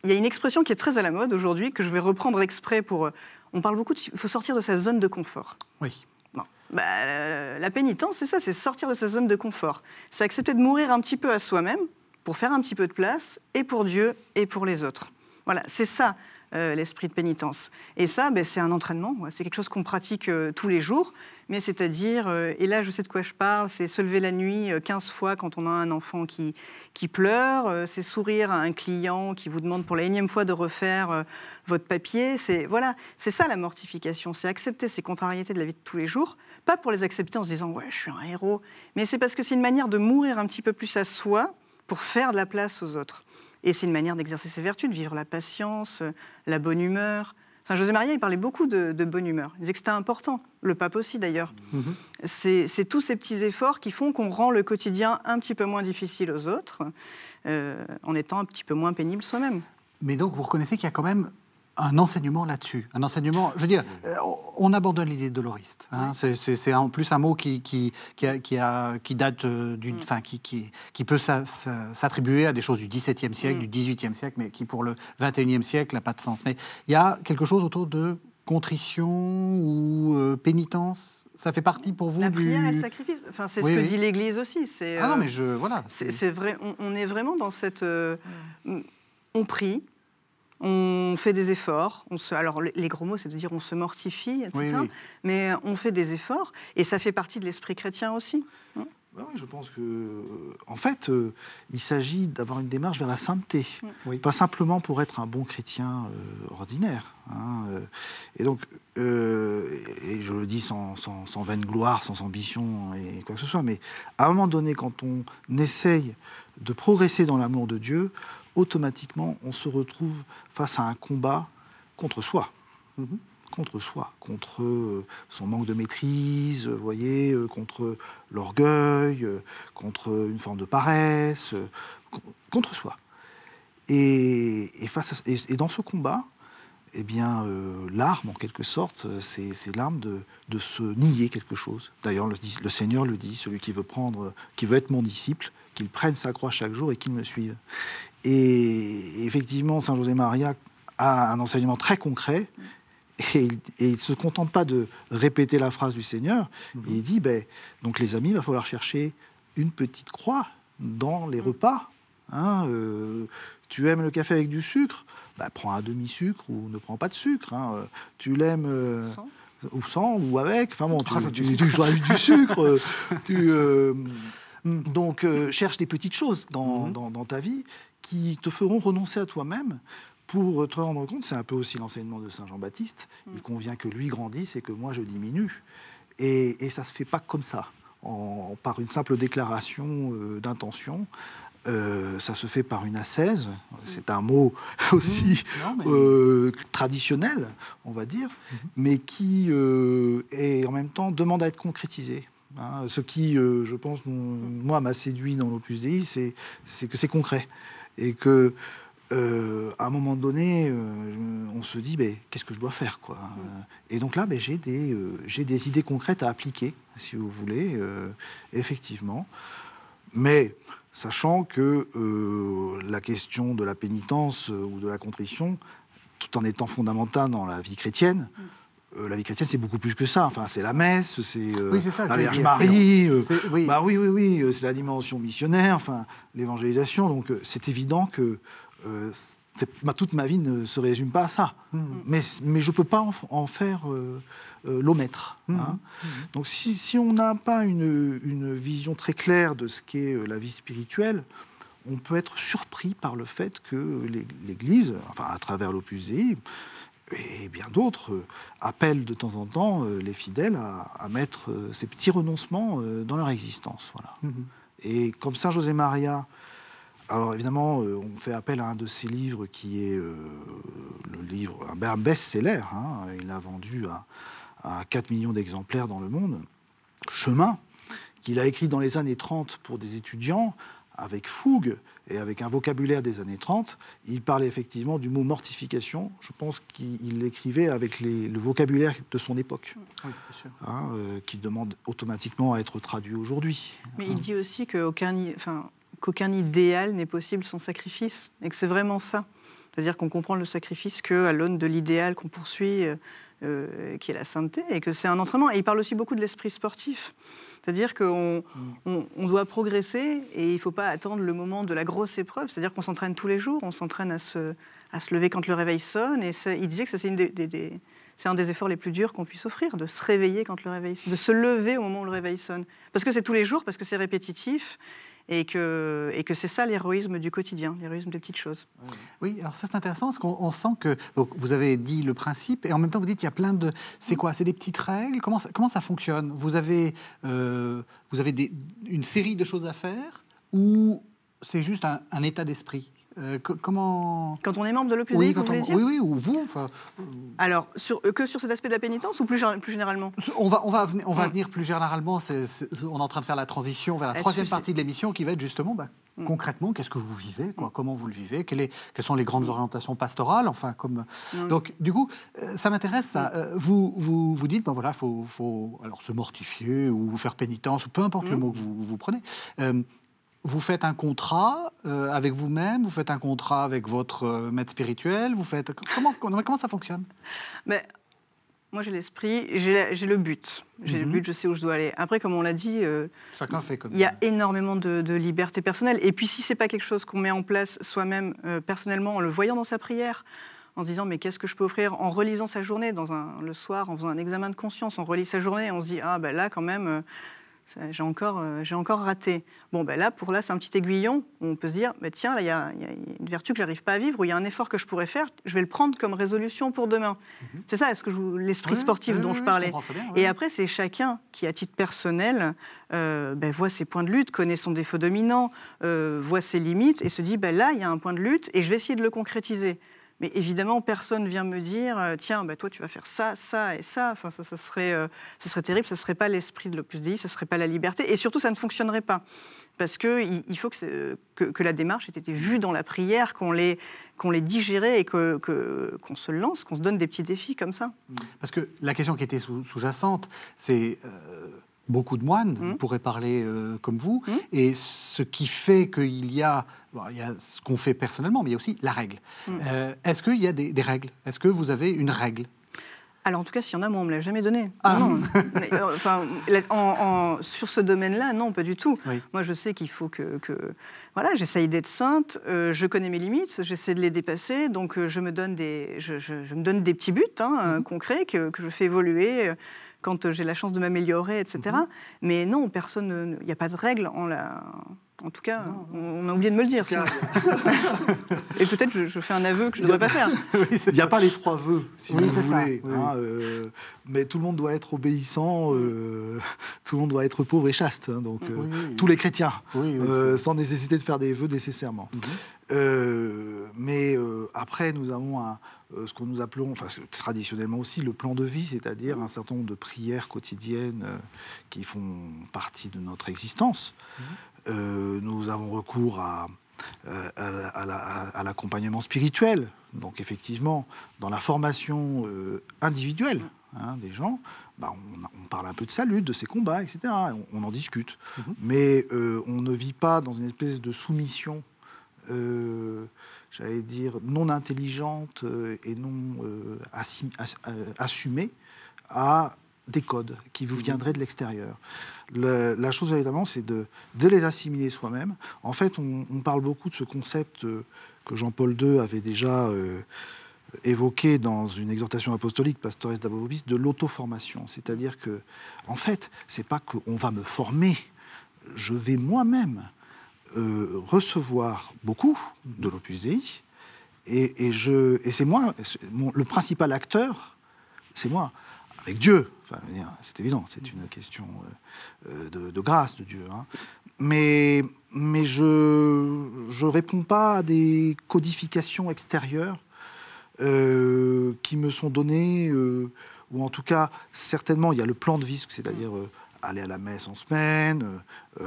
y a une expression qui est très à la mode aujourd'hui que je vais reprendre exprès pour. euh, On parle beaucoup, il faut sortir de sa zone de confort. Oui. Bon. Bah, euh, la pénitence, c'est ça, c'est sortir de sa zone de confort. C'est accepter de mourir un petit peu à soi-même pour faire un petit peu de place, et pour Dieu, et pour les autres. Voilà, c'est ça euh, l'esprit de pénitence. Et ça, ben, c'est un entraînement, ouais, c'est quelque chose qu'on pratique euh, tous les jours, mais c'est-à-dire, euh, et là je sais de quoi je parle, c'est se lever la nuit euh, 15 fois quand on a un enfant qui, qui pleure, euh, c'est sourire à un client qui vous demande pour la énième fois de refaire euh, votre papier, c'est voilà, c'est ça la mortification, c'est accepter ces contrariétés de la vie de tous les jours, pas pour les accepter en se disant ouais je suis un héros, mais c'est parce que c'est une manière de mourir un petit peu plus à soi pour faire de la place aux autres. Et c'est une manière d'exercer ses vertus, de vivre la patience, euh, la bonne humeur. Saint José Maria, il parlait beaucoup de, de bonne humeur. Il disait que c'était important. Le pape aussi, d'ailleurs. Mhm. C'est c'est tous ces petits efforts qui font qu'on rend le quotidien un petit peu moins difficile aux autres, euh, en étant un petit peu moins pénible soi-même. Mais donc, vous reconnaissez qu'il y a quand même un enseignement là-dessus. Un enseignement, je veux dire, euh, on abandonne l'idée de doloriste. hein. C'est- en plus un mot qui, qui, qui, a- qui, a- date euh, d'une. Enfin, qui, qui, qui peut s'a- s'a- s'attribuer à des choses du XVIIe siècle, Mm. du XVIIIe siècle, mais qui pour le XXIe siècle n'a pas de sens. Mais il y a quelque chose autour de contrition ou euh, pénitence? Ça fait partie pour vous La du. prière et le sacrifice, enfin, c'est Oui, ce que oui. dit l'Église aussi. c'est, Ah non, mais je. Voilà. C'est c'est vrai, on, on est vraiment dans cette. euh, On prie, on fait des efforts. On se, alors, les gros mots, c'est de dire on se mortifie, etc. Oui, oui. Mais on fait des efforts et ça fait partie de l'esprit chrétien aussi. Bah oui, je pense que, euh, en fait, euh, il s'agit d'avoir une démarche vers la sainteté, Oui. pas simplement pour être un bon chrétien euh, ordinaire. hein, euh. et donc, euh, et je le dis sans, sans, sans vaine gloire, sans ambition et quoi que ce soit, mais à un moment donné, quand on essaye de progresser dans l'amour de Dieu, automatiquement, on se retrouve face à un combat contre soi Mhm. contre soi, contre euh, son manque de maîtrise, vous voyez, euh, contre l'orgueil, euh, contre une forme de paresse, euh, co- contre soi. Et, et face à- et- et dans ce combat, eh bien, euh, l'arme, en quelque sorte, euh, c'est l'arme de, de se nier quelque chose. D'ailleurs, le Seigneur le dit, celui qui veut prendre, qui veut être mon disciple, qu'il prenne sa croix chaque jour et qu'il me suive. Et effectivement, Saint José Maria a un enseignement très concret Et, il ne se contente pas de répéter la phrase du Seigneur, Mhm. il dit, ben, donc les amis, il va falloir chercher une petite croix dans les repas. hein, euh, tu aimes le café avec du sucre? Ben, Prends un demi-sucre ou ne prends pas de sucre. hein, Tu l'aimes euh, ou sans ou avec. Enfin bon, tu, Rajoute du sucre. tu rajoutes du sucre. euh, tu, euh, donc, euh, cherche des petites choses dans, Mhm. dans- dans ta vie qui te feront renoncer à toi-même pour te rendre compte, c'est un peu aussi l'enseignement de Saint Jean-Baptiste, il convient que lui grandisse et que moi je diminue. Et, et ça ne se fait pas comme ça, en- par une simple déclaration euh, d'intention. Euh, ça se fait par une ascèse, c'est un mot aussi Non, mais- euh, traditionnel, on va dire, mais qui euh, est en même temps demande à être concrétisé. hein. ce qui, je pense, moi, m'a séduit dans l'Opus Dei, c'est que c'est concret. Et que, euh, à un moment donné, euh, on se dit, qu'est-ce que je dois faire quoi Euh, Et donc là, j'ai des, euh, j'ai des idées concrètes à appliquer, si vous voulez, effectivement. Mais sachant que euh, la question de la pénitence euh, ou de la contrition, tout en étant fondamentale dans la vie chrétienne, euh, la vie chrétienne, c'est beaucoup plus que ça. Enfin, c'est la messe, c'est Oui, la Vierge. Marie. C'est- oui. bah oui, oui, oui, c'est la dimension missionnaire, enfin, l'évangélisation. Donc, c'est évident que ma- toute ma vie ne se résume pas à ça. Mhm. Mais, mais je ne peux pas en, faire l'omètre. Mhm. hein. Donc, si, si on n'a pas une, une vision très claire de ce qu'est euh, la vie spirituelle, on peut être surpris par le fait que l'É- l'Église, enfin, à travers l'Opus Dei, et bien d'autres euh, appellent de temps en temps euh, les fidèles à, à mettre euh, ces petits renoncements euh, dans leur existence. Voilà. Mhm. Et comme Saint José Maria, alors évidemment, euh, on fait appel à un de ses livres qui est euh, le livre, un best-seller. hein. il a vendu à, à 4 millions d'exemplaires dans le monde. Chemin, qu'il a écrit dans les années 30 pour des étudiants, avec fougue et avec un vocabulaire des années 30. Il parlait effectivement du mot mortification. Je pense qu'il l'écrivait avec les- le vocabulaire de son époque, Oui, hein, euh, qui demande automatiquement à être traduit aujourd'hui. Mais il dit aussi qu'aucun i- enfin, qu'aucun idéal n'est possible sans sacrifice, et que c'est vraiment ça. C'est-à-dire qu'on comprend le sacrifice qu'à l'aune de l'idéal qu'on poursuit, euh, euh, qui est la sainteté, et que c'est un entraînement. Et il parle aussi beaucoup de l'esprit sportif. C'est-à-dire qu'on on, on doit progresser et il ne faut pas attendre le moment de la grosse épreuve. C'est-à-dire qu'on s'entraîne tous les jours, on s'entraîne à se, à se lever quand le réveil sonne. Et il disait que c'est une des- des- des- c'est un des efforts les plus durs qu'on puisse offrir, de se réveiller quand le réveil de se lever au moment où le réveil sonne. Parce que c'est tous les jours, parce que c'est répétitif, et que, et que c'est ça l'héroïsme du quotidien, l'héroïsme des petites choses. Oui, alors ça c'est intéressant parce qu'on on sent que vous avez dit le principe et en même temps vous dites qu'il y a plein de c'est quoi C'est des petites règles? Comment ça, comment ça fonctionne? Vous avez euh, vous avez une série de choses à faire ou c'est juste un état d'esprit? Euh, Comment Quand on est membre de l'Opus oui, on- oui, oui, ou vous. enfin, Alors, sur, euh, que sur cet aspect de la pénitence ou plus, plus généralement? On va, on va, venir, on va Mm. venir plus généralement. on est en train de faire la transition vers la troisième partie de l'émission qui va être justement bah, Mm. concrètement qu'est-ce que vous vivez, quoi, comment vous le vivez, quelles, est- quelles sont les grandes orientations pastorales, enfin comme. Mm. Donc du coup, euh, ça m'intéresse. Ça. Euh, vous, vous vous dites ben voilà, faut, faut alors se mortifier ou faire pénitence ou peu importe le Mm. mot que vous, vous prenez. Euh, vous faites un contrat euh, avec vous-même, vous faites un contrat avec votre euh, maître spirituel, vous faites comment comment, comment ça fonctionne? Mais moi, j'ai l'esprit, j'ai le but. J'ai le Mhm. but, je sais où je dois aller. Après, comme on l'a dit, euh, Chacun fait comme il y a énormément de, de liberté personnelle. Et puis, si c'est pas quelque chose qu'on met en place soi-même personnellement, en le voyant dans sa prière, en se disant mais qu'est-ce que je peux offrir, en relisant sa journée dans un, le soir, en faisant un examen de conscience, on relit sa journée, on se dit ah ben là quand même. euh, j'ai encore, euh, j'ai encore raté. Bon, ben là, pour là, c'est un petit aiguillon. où On peut se dire, ben tiens, là, il y, y a une vertu que j'arrive pas à vivre, ou il y a un effort que je pourrais faire, je vais le prendre comme résolution pour demain. C'est ça, est-ce que l'esprit Oui, sportif oui, dont oui, je parlais. bien, Et après, c'est chacun qui, à titre personnel, euh, ben, voit ses points de lutte, connaît son défaut dominant, euh, voit ses limites et se dit ben, là, il y a un point de lutte et je vais essayer de le concrétiser. Mais évidemment, personne vient me dire euh, tiens, ben, toi, tu vas faire ça, ça et ça. Enfin, ça, ça serait, euh, ça serait terrible, ça ne serait pas l'esprit de l'Opus Dei, ça ne serait pas la liberté. Et surtout, ça ne fonctionnerait pas. Parce qu'il il faut que, la démarche ait été vue dans la prière, qu'on l'ait qu'on digérée et qu'on que, se lance, qu'on se donne des petits défis comme ça. Parce que la question qui était sous- sous-jacente, c'est euh, beaucoup de moines Mm. pourraient parler euh, comme vous, Mm. et ce qui fait qu'il y a, bon, il y a ce qu'on fait personnellement, mais il y a aussi la règle. Mm. Euh, Est-ce qu'il y a des, des règles? Est-ce que vous avez une règle? Alors en tout cas, s'il y en a, moi, on me l'a jamais donné. Ah. Non. Mais, euh, enfin, la- en- en- sur ce domaine-là, non, pas du tout. Oui. Moi, je sais qu'il faut que, que- voilà, j'essaye d'être sainte. euh, je connais mes limites, j'essaie de les dépasser. Donc, euh, je me donne des, je, je- je me donne des petits buts hein, concrets que, que je fais évoluer. euh, Quand euh, j'ai la chance de m'améliorer, etc. Mhm. Mais non, personne, ne- il n'y a pas de règle en la. En tout cas, on, on a oublié de me le dire. Et peut-être je, je fais un aveu que je ne devrais pas faire. Il n'y a pas les trois vœux, si Oui, vous voulez. oui, hein, euh, mais tout le monde doit être obéissant, euh, tout le monde doit être pauvre et chaste. hein, donc, euh, Oui, oui. tous les chrétiens, Oui, oui, euh, sans nécessité de faire des vœux nécessairement. Mhm. Euh, mais euh, après, nous avons un, ce que nous appelons, enfin traditionnellement aussi, le plan de vie, c'est-à-dire un certain nombre de prières quotidiennes euh, qui font partie de notre existence. Euh, nous avons recours à, euh, à la- à la- à l'accompagnement spirituel. Donc effectivement, dans la formation euh, individuelle hein, des gens, bah, on, on parle un peu de salut, de ses combats, etc. et On, on en discute. Mhm. Mais euh, on ne vit pas dans une espèce de soumission, euh, j'allais dire, non intelligente euh, et non euh, assi- euh, assumée à des codes qui vous viendraient de l'extérieur. Le- la chose véritablement, c'est de, de les assimiler soi-même. En fait, on, on parle beaucoup de ce concept euh, que Jean-Paul II avait déjà euh, évoqué dans une exhortation apostolique, Pastores Dabovobis, de l'auto-formation. C'est-à-dire que, en fait, c'est pas qu'on va me former, je vais moi-même euh, recevoir beaucoup de l'Opus Dei, et, et c'est moi, le principal acteur, c'est moi, avec Dieu. Enfin, c'est évident, c'est une question euh, euh, de, grâce de Dieu. hein. Mais, mais je ne réponds pas à des codifications extérieures qui me sont données, ou en tout cas, certainement, il y a le plan de vie, c'est-à-dire aller à la messe en semaine,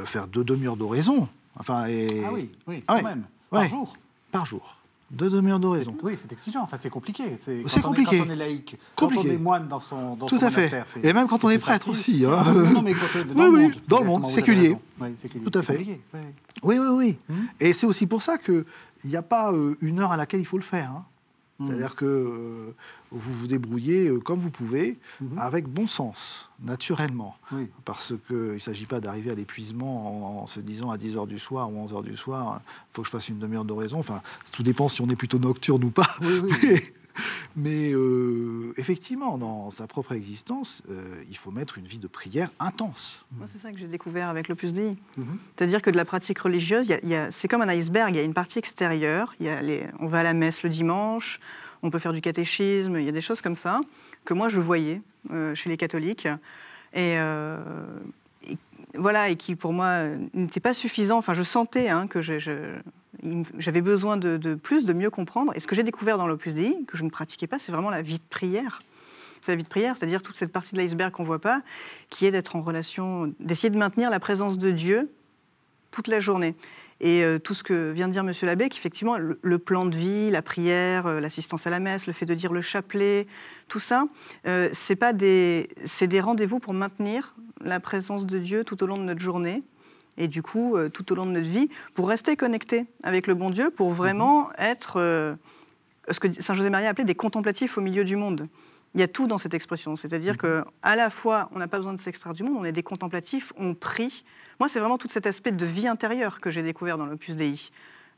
faire deux demi-heures d'oraison. Enfin, et, Ah oui, oui, Ah quand ouais. même. Par Ouais. jour. Par jour. Deux demiheures d'oraison. Oui, c'est exigeant. Enfin, c'est compliqué. C'est C'est quand on est- compliqué. quand on est laïque, quand Compliqué. on est moine dans son, dans Tout son à fait. Et même quand on est prêtre facile. aussi, hein. Non, mais quand on est dans Oui, le oui, monde. dans le monde, séculier. Oui, séculier. Tout à fait. compliqué, oui. Oui, oui, oui. Mhm. Et c'est aussi pour ça qu'il n'y a pas euh, une heure à laquelle il faut le faire. hein. Mhm. C'est-à-dire que euh, vous vous débrouillez euh, comme vous pouvez, Mhm. avec bon sens, naturellement. Oui. Parce qu'il ne s'agit pas d'arriver à l'épuisement en, en se disant à 10h du soir ou 11h du soir, il faut que je fasse une demi-heure d'oraison. Enfin, tout dépend si on est plutôt nocturne ou pas. Oui, oui. Mais, euh, effectivement, dans sa propre existence, euh, il faut mettre une vie de prière intense. Moi, c'est ça que j'ai découvert avec l'Opus Dei. Mhm. C'est-à-dire que de la pratique religieuse, c'est comme un iceberg. Il y a une partie extérieure. Il y a les- on va à la messe le dimanche, on peut faire du catéchisme, il y a des choses comme ça que moi je voyais euh, chez les catholiques. Et, voilà, et qui pour moi n'étaient pas suffisants. Enfin, je sentais hein, que je- j'avais besoin de, plus, de mieux comprendre. Et ce que j'ai découvert dans l'Opus Dei, que je ne pratiquais pas, c'est vraiment la vie de prière. C'est la vie de prière, c'est-à-dire toute cette partie de l'iceberg qu'on ne voit pas, qui est d'être en relation, d'essayer de maintenir la présence de Dieu toute la journée. Et euh, tout ce que vient de dire Monsieur l'abbé, qu'effectivement, le, plan de vie, la prière, euh, l'assistance à la messe, le fait de dire le chapelet, tout ça, euh, c'est des, des rendez-vous pour maintenir la présence de Dieu tout au long de notre journée. Et du coup, euh, tout au long de notre vie, pour rester connecté avec le bon Dieu, pour vraiment être euh, ce que Saint José Maria appelait des contemplatifs au milieu du monde. Il y a tout dans cette expression, c'est-à-dire que à la fois, on n'a pas besoin de s'extraire du monde, on est des contemplatifs, on prie. Moi, c'est vraiment tout cet aspect de vie intérieure que j'ai découvert dans l'Opus Dei.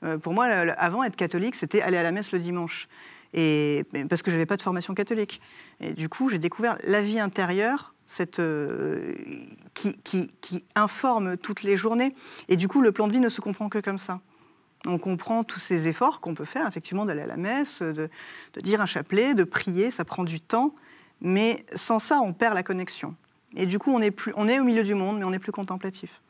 Euh, pour moi, avant être catholique, c'était aller à la messe le dimanche, et parce que j'avais pas de formation catholique. Et du coup, j'ai découvert la vie intérieure, cette euh, qui, informe toutes les journées. Et du coup, le plan de vie ne se comprend que comme ça. On comprend tous ces efforts qu'on peut faire, effectivement, d'aller à la messe, de, dire un chapelet, de prier, ça prend du temps. Mais sans ça, on perd la connexion. Et du coup, on est, plus, on est au milieu du monde, mais on est plus contemplatif.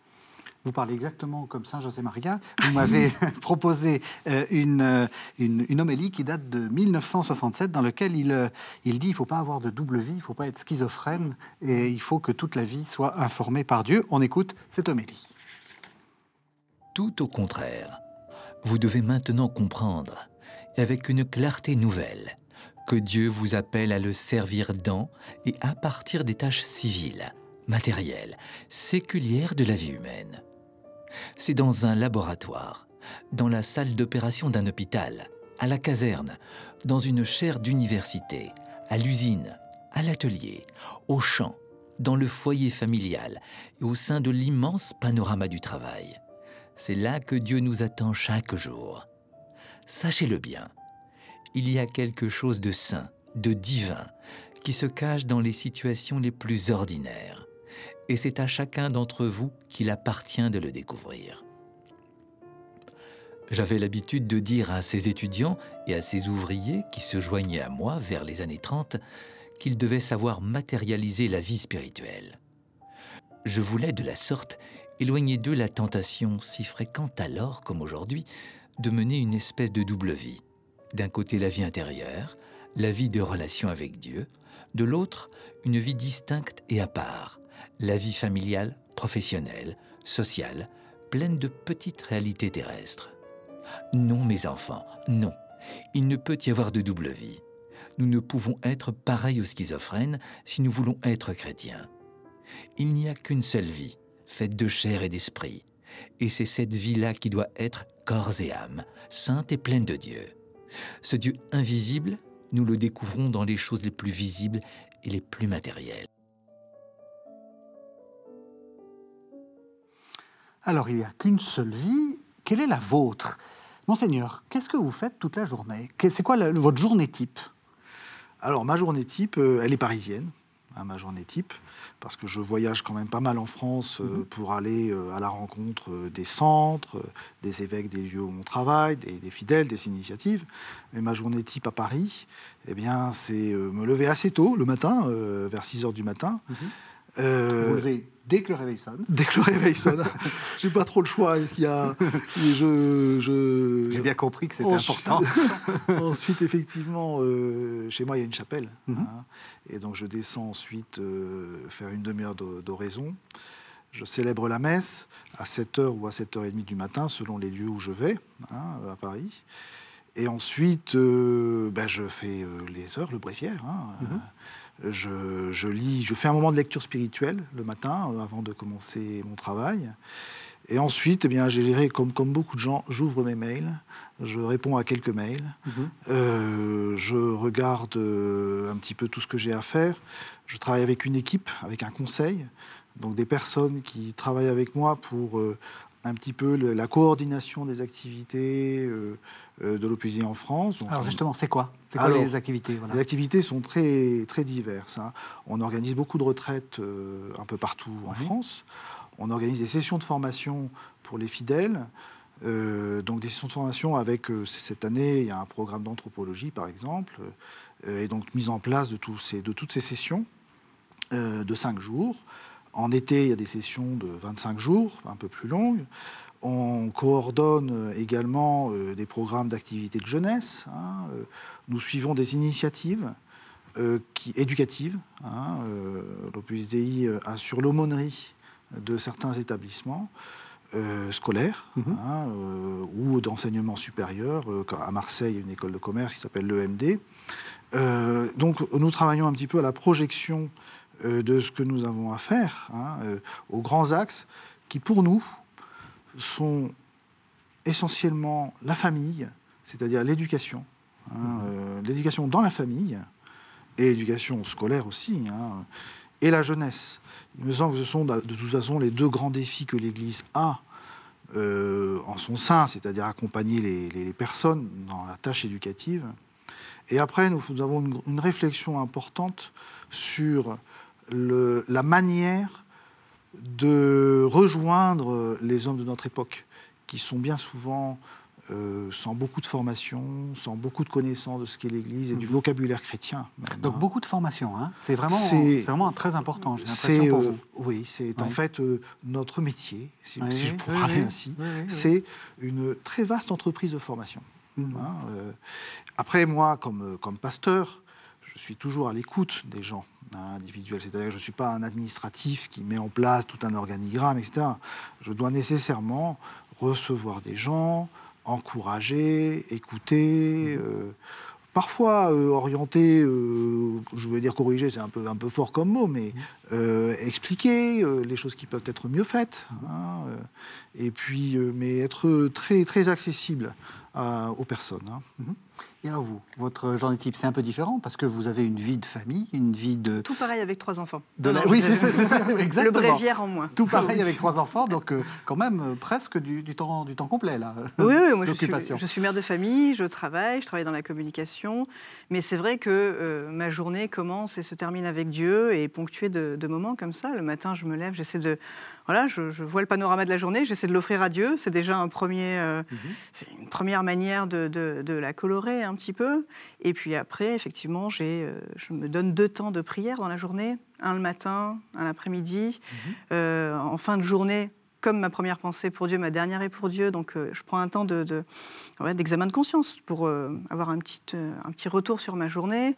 Vous parlez exactement comme Saint José Maria. Vous m'avez proposé euh, une, euh, une, une homélie qui date de 1967 dans laquelle il, euh, il dit il ne faut pas avoir de double vie, il ne faut pas être schizophrène et il faut que toute la vie soit informée par Dieu. On écoute cette homélie. Tout au contraire, vous devez maintenant comprendre, avec une clarté nouvelle, que Dieu vous appelle à le servir dans et à partir des tâches civiles, matérielles, séculières de la vie humaine. C'est dans un laboratoire, dans la salle d'opération d'un hôpital, à la caserne, dans une chaire d'université, à l'usine, à l'atelier, au champ, dans le foyer familial et au sein de l'immense panorama du travail. C'est là que Dieu nous attend chaque jour. Sachez-le bien, il y a quelque chose de saint, de divin, qui se cache dans les situations les plus ordinaires. Et c'est à chacun d'entre vous qu'il appartient de le découvrir. J'avais l'habitude de dire à ces étudiants et à ces ouvriers qui se joignaient à moi vers les années 30 qu'ils devaient savoir matérialiser la vie spirituelle. Je voulais de la sorte éloigner d'eux la tentation, si fréquente alors comme aujourd'hui, de mener une espèce de double vie. D'un côté la vie intérieure, la vie de relation avec Dieu, de l'autre une vie distincte et à part, la vie familiale, professionnelle, sociale, pleine de petites réalités terrestres. Non, mes enfants, non. Il ne peut y avoir de double vie. Nous ne pouvons être pareils aux schizophrènes si nous voulons être chrétiens. Il n'y a qu'une seule vie, faite de chair et d'esprit. Et c'est cette vie-là qui doit être corps et âme, sainte et pleine de Dieu. Ce Dieu invisible, nous le découvrons dans les choses les plus visibles et les plus matérielles. Alors, il n'y a qu'une seule vie. Quelle est la vôtre? Monseigneur, qu'est-ce que vous faites toute la journée? C'est quoi la- votre journée type? Alors, ma journée type, euh, elle est parisienne, hein, ma journée type, parce que je voyage quand même pas mal en France euh, pour aller euh, à la rencontre euh, des centres, des évêques des lieux où on travaille, des, des fidèles, des initiatives. Mais ma journée type à Paris, eh bien, c'est me lever assez tôt le matin, vers 6 heures du matin. Euh, Vous vous levez dès que le réveil sonne. Dès que le réveil sonne, j'ai pas trop le choix. Est-ce qu'il y a, je, je, J'ai bien compris que c'était Ensuite- important. ensuite, effectivement, euh, chez moi, il y a une chapelle. Mhm. hein, et donc, je descends ensuite euh, faire une demi-heure d'o- d'oraison. Je célèbre la messe à 7h ou à 7h30 du matin, selon les lieux où je vais, hein, à Paris. Et ensuite, euh, ben, je fais euh, les heures, le bréviaire. hein, Mhm. euh, je, je lis, je fais un moment de lecture spirituelle le matin, euh, avant de commencer mon travail. Et ensuite, eh bien, j'ai géré, comme, comme beaucoup de gens, j'ouvre mes mails, je réponds à quelques mails, Mhm. euh, je regarde euh, un petit peu tout ce que j'ai à faire. Je travaille avec une équipe, avec un conseil, donc des personnes qui travaillent avec moi pour euh, un petit peu le- la coordination des activités euh, euh, de l'Opusy en France. Donc, Alors justement, c'est quoi? C'est quoi Alors, les activités voilà? les activités sont très, très diverses. hein. On organise beaucoup de retraites euh, un peu partout en. France. On organise des sessions de formation pour les fidèles. Euh, donc des sessions de formation avec, euh, cette année, il y a un programme d'anthropologie, par exemple, et donc mise en place de, tous ces, de toutes ces sessions de 5 jours. En été, il y a des sessions de 25 jours, un peu plus longues. On coordonne euh, également euh, des programmes d'activité de jeunesse. hein, euh, nous suivons des initiatives euh, qui, éducatives. Hein, euh, L'Opus Dei assure l'aumônerie de certains établissements euh, scolaires Mhm. hein, euh, ou d'enseignement supérieur. Euh, à Marseille, il y a une école de commerce qui s'appelle l'EMD. Donc, nous travaillons un petit peu à la projection de ce que nous avons à faire, hein, euh, aux grands axes qui, pour nous, sont essentiellement la famille, c'est-à-dire l'éducation, hein, euh, l'éducation dans la famille et l'éducation scolaire aussi, hein, et la jeunesse. Il me semble que ce sont de de toute façon les deux grands défis que l'Église a euh, en son sein, c'est-à-dire accompagner les, les- les personnes dans la tâche éducative. Et après, nous, nous avons une, une réflexion importante sur le- la manière de rejoindre les hommes de notre époque, qui sont bien souvent euh, sans beaucoup de formation, sans beaucoup de connaissances de ce qu'est l'Église et du Mhm. vocabulaire chrétien. même, Donc hein. beaucoup de formation, hein. c'est vraiment, C'est- c'est vraiment très important, j'ai C'est, l'impression pour euh, vous. Oui, c'est en fait euh, notre métier, si, Oui, si je peux oui, parler ainsi. C'est une très vaste entreprise de formation. Mhm. hein, euh. Après, moi, comme, comme pasteur, je suis toujours à l'écoute des gens hein, individuels. C'est-à-dire que je ne suis pas un administratif qui met en place tout un organigramme, etc. Je dois nécessairement recevoir des gens, encourager, écouter. euh, Parfois euh, orienter, euh, je veux dire corriger, c'est un peu, un peu fort comme mot, mais expliquer les choses qui peuvent être mieux faites. hein, et puis, mais être très, très accessible aux personnes. hein. Et alors vous, votre journée type, c'est un peu différent parce que vous avez une vie de famille, une vie de... Tout pareil avec trois enfants. de la- Oui, c'est ça, ça, exactement. Le bréviaire en moins. Tout pareil avec trois enfants, donc euh, quand même euh, presque du, du temps, du temps complet, là. Oui, oui, moi je suis, je suis mère de famille, je travaille, je travaille dans la communication, mais c'est vrai que euh, ma journée commence et se termine avec Dieu et est ponctuée de, de moments comme ça. Le matin, je me lève, j'essaie de, voilà, je, je vois le panorama de la journée, j'essaie de l'offrir à Dieu. C'est déjà un premier, Mhm. une première manière de, de- de la colorer un petit peu. Et puis après, effectivement, j'ai, euh, je me donne deux temps de prière dans la journée, un le matin, un l'après-midi. Mhm. Euh, en fin de journée, comme ma première pensée pour Dieu, ma dernière est pour Dieu, donc euh, je prends un temps de, de- ouais, d'examen de conscience pour euh, avoir un petit, euh, un petit retour sur ma journée.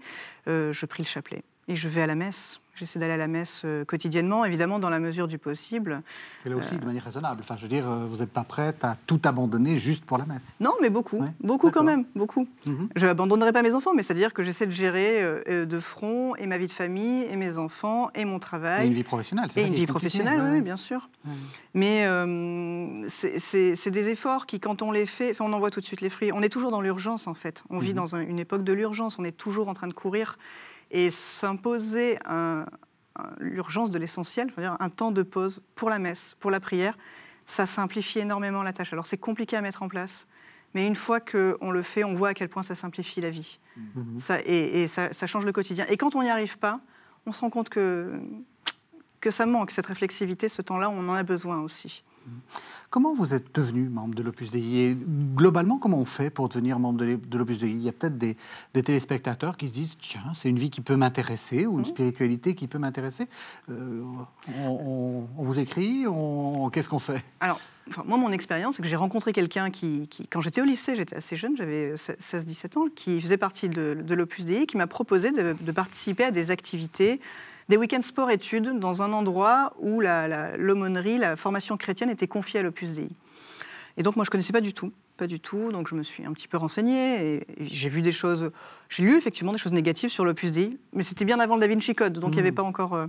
Je prie le chapelet et je vais à la messe. J'essaie d'aller à la messe euh, quotidiennement, évidemment dans la mesure du possible. Et là aussi, de manière raisonnable. Enfin, je veux dire, euh, vous n'êtes pas prête à tout abandonner juste pour la messe. Non, mais beaucoup, Ouais, beaucoup quand même, beaucoup. Mhm. Je n'abandonnerai pas mes enfants, mais c'est-à-dire que j'essaie de gérer euh, euh, de front et ma vie de famille, et mes enfants, et mon Et travail. une vie professionnelle. c'est Et ça une qui est vie professionnelle, ouais, oui, bien sûr. Ouais. Mais euh, c'est- des efforts qui, quand on les fait, enfin, on en voit tout de suite les fruits. On est toujours dans l'urgence, en fait. On vit Mhm. dans un- une époque de l'urgence. On est toujours en train de courir. Et s'imposer l'urgence de l'essentiel, c'est-à-dire un temps de pause pour la messe, pour la prière, ça simplifie énormément la tâche. Alors c'est compliqué à mettre en place, mais une fois qu'on le fait, on voit à quel point ça simplifie la vie. Mhm. Ça, et et ça, ça change le quotidien. Et quand on n'y arrive pas, on se rend compte que, que ça manque, cette réflexivité, ce temps-là, on en a besoin aussi. Comment vous êtes devenu membre de l'Opus Dei? Et globalement, comment on fait pour devenir membre de l'Opus Dei? Il y a peut-être des, des téléspectateurs qui se disent tiens, c'est une vie qui peut m'intéresser ou une spiritualité qui peut m'intéresser. Euh, on, on- on vous écrit on, Qu'est-ce qu'on fait? Alors, enfin, moi, mon expérience, c'est que j'ai rencontré quelqu'un qui, qui- quand j'étais au lycée, j'étais assez jeune, j'avais 16-17 ans, qui faisait partie de, de l'Opus Dei, qui m'a proposé de, de participer à des activités, des week-ends sport-études, dans un endroit où la- la- l'aumônerie, la, formation chrétienne était confiée à l'Opus Dei. Et donc, moi, je ne connaissais pas du tout. Pas du tout. Donc, je me suis un petit peu renseignée et, et j'ai vu des choses. J'ai lu effectivement des choses négatives sur l'Opus Dei, mais c'était bien avant le Da Vinci Code, donc il n'y avait pas encore. euh,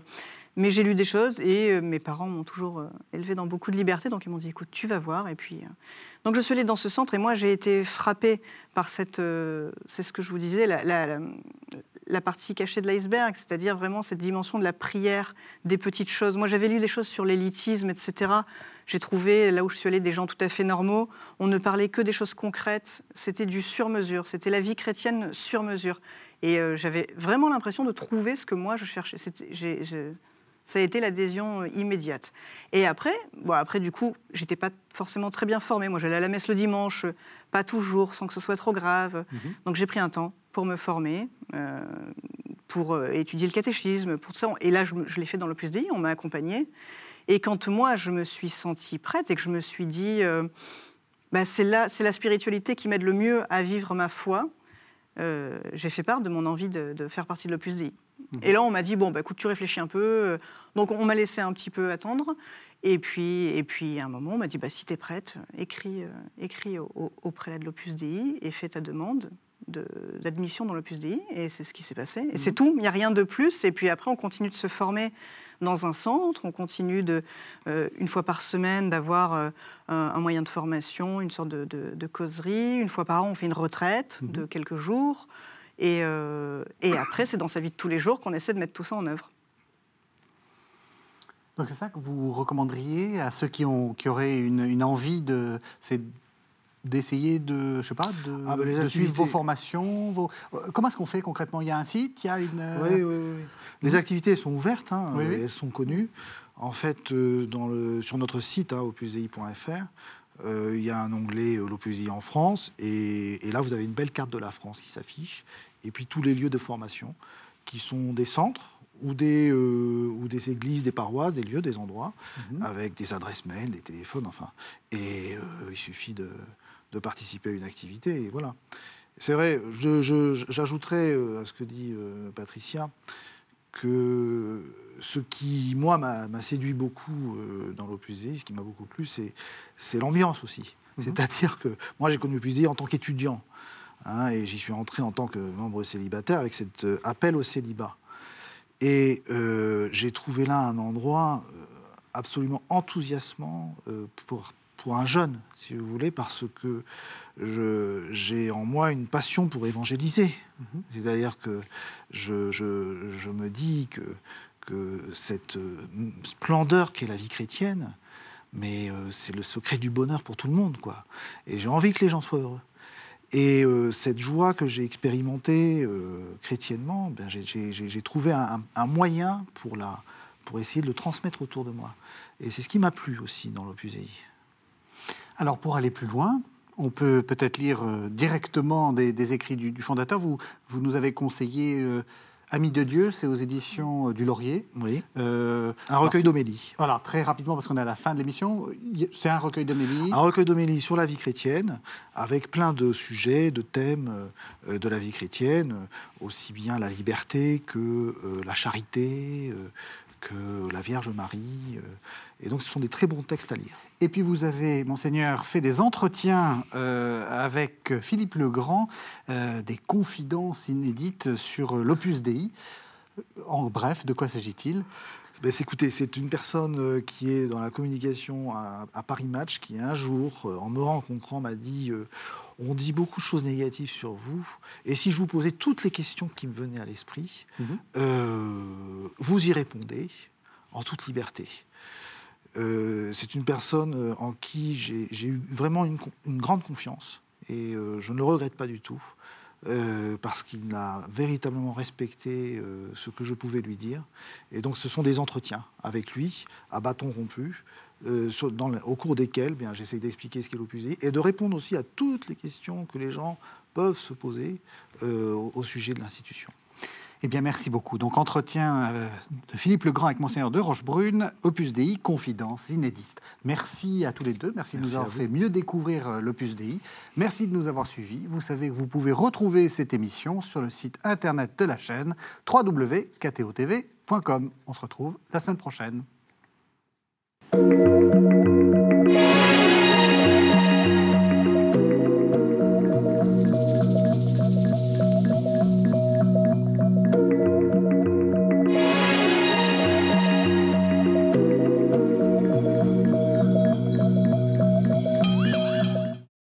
mais j'ai lu des choses et euh, mes parents m'ont toujours euh, élevé dans beaucoup de liberté, donc ils m'ont dit écoute, tu vas voir. Et puis, euh, donc je suis allée dans ce centre et moi j'ai été frappée par cette, c'est ce que je vous disais, la, partie cachée de l'iceberg, c'est-à-dire vraiment cette dimension de la prière, des petites choses. Moi j'avais lu des choses sur l'élitisme, etc. J'ai trouvé là où je suis allée des gens tout à fait normaux. On ne parlait que des choses concrètes. C'était du sur-mesure. C'était la vie chrétienne sur mesure. Et j'avais vraiment l'impression de trouver ce que moi je cherchais. Ça a été l'adhésion euh, immédiate. Et après, bon, après du coup, j'étais pas forcément très bien formée. Moi, j'allais à la messe le dimanche, euh, pas toujours, sans que ce soit trop grave. Donc j'ai pris un temps pour me former, euh, pour euh, étudier le catéchisme, pour tout ça. Et là, je, l'ai fait dans l'Opus Dei, on m'a accompagnée. Et quand moi, je me suis sentie prête et que je me suis dit, euh, bah, c'est la, c'est la spiritualité qui m'aide le mieux à vivre ma foi, j'ai fait part de mon envie de, de faire partie de l'Opus Dei. Et là, on m'a dit, bon, bah, écoute, tu réfléchis un peu. Donc, on m'a laissé un petit peu attendre. Et puis, et puis à un moment, on m'a dit, bah, si tu es prête, écris, euh, écris au, au- au prélat de l'Opus Dei et fais ta demande de- d'admission dans l'Opus Dei. Et c'est ce qui s'est passé. Et c'est tout, il n'y a rien de plus. Et puis après, on continue de se former dans un centre, on continue de, euh, une fois par semaine d'avoir euh, un, un moyen de formation, une sorte de, de- de causerie. Une fois par an, on fait une retraite de quelques jours. Et, euh, et après, c'est dans sa vie de tous les jours qu'on essaie de mettre tout ça en œuvre. Donc c'est ça que vous recommanderiez à ceux qui, ont, qui auraient une, une envie de... d'essayer de, je sais pas, de, Ah, ben, de suivre vos formations. Vos... euh, Comment est-ce qu'on fait concrètement? Il y a un site, il y a une... euh, Oui, oui, oui. Les activités sont ouvertes, hein, Oui, oui. elles sont connues. En fait, dans le, sur notre site, hein, euh, il y a un onglet euh, en France, et, et là, vous avez une belle carte de la France qui s'affiche, et puis tous les lieux de formation, qui sont des centres ou des, euh, ou des églises, des paroisses, des lieux, des endroits, Mhm. avec des adresses mail, des téléphones, enfin. Et euh, il suffit de, de participer à une activité, et voilà. C'est vrai, je- je- j'ajouterais à ce que dit Patricia que ce qui, moi, m'a séduit beaucoup euh, dans l'Opus Dei, ce qui m'a beaucoup plu, c'est l'ambiance aussi. C'est-à-dire que moi, j'ai connu l'Opus Dei en tant qu'étudiant. hein, et j'y suis entré en tant que membre célibataire avec cet euh, appel au célibat. Et euh, j'ai trouvé là un endroit absolument enthousiasmant euh, pour, pour un jeune, si vous voulez, parce que j'ai en moi une passion pour évangéliser. Mhm. C'est-à-dire que je, je, me dis que, que cette splendeur qu'est la vie chrétienne, mais c'est le secret du bonheur pour tout le monde, quoi. Et j'ai envie que les gens soient heureux. Et euh, cette joie que j'ai expérimentée euh, chrétiennement, ben, j'ai trouvé un, moyen pour, la, pour essayer de le transmettre autour de moi. Et c'est ce qui m'a plu aussi dans l'Opus Dei. Alors pour aller plus loin, on peut peut-être lire euh, directement des, écrits du, fondateur. Vous, vous nous avez conseillé Amis de Dieu, c'est aux éditions euh, du Laurier. Oui. Euh, un recueil d'homélie. Voilà, très rapidement, parce qu'on est à la fin de l'émission. C'est un recueil d'homélie. Un recueil d'homélie sur la vie chrétienne, avec plein de sujets, de thèmes euh, de la vie chrétienne, aussi bien la liberté que la charité, la Vierge Marie. Et donc, ce sont des très bons textes à lire. Et puis, vous avez, monseigneur, fait des entretiens euh, avec Philippe Legrand, euh, des confidences inédites sur l'Opus Dei. En bref, de quoi s'agit-il? Ben, Écoutez, c'est une personne euh, qui est dans la communication à, Paris Match, qui un jour, en me rencontrant, m'a dit On dit beaucoup de choses négatives sur vous, et si je vous posais toutes les questions qui me venaient à l'esprit, mhm. vous y répondez en toute liberté. Euh, c'est une personne euh, en qui j'ai eu vraiment une, grande confiance et euh, je ne le regrette pas du tout parce qu'il a véritablement respecté ce que je pouvais lui dire. Et donc ce sont des entretiens avec lui à bâton rompu. Au cours desquels bien, j'essaie d'expliquer ce qu'est l'opus et de répondre aussi à toutes les questions que les gens peuvent se poser au sujet de l'institution. Eh bien, merci beaucoup. Donc, entretien euh, de Philippe Legrand avec Monseigneur de Rochebrune, Opus Dei, Confidence inédite. Merci à tous les deux. Merci, de nous avoir fait mieux découvrir euh, l'Opus Dei. Merci de nous avoir suivis. Vous savez que vous pouvez retrouver cette émission sur le site internet de la chaîne www.ktotv.com. On se retrouve la semaine prochaine. Música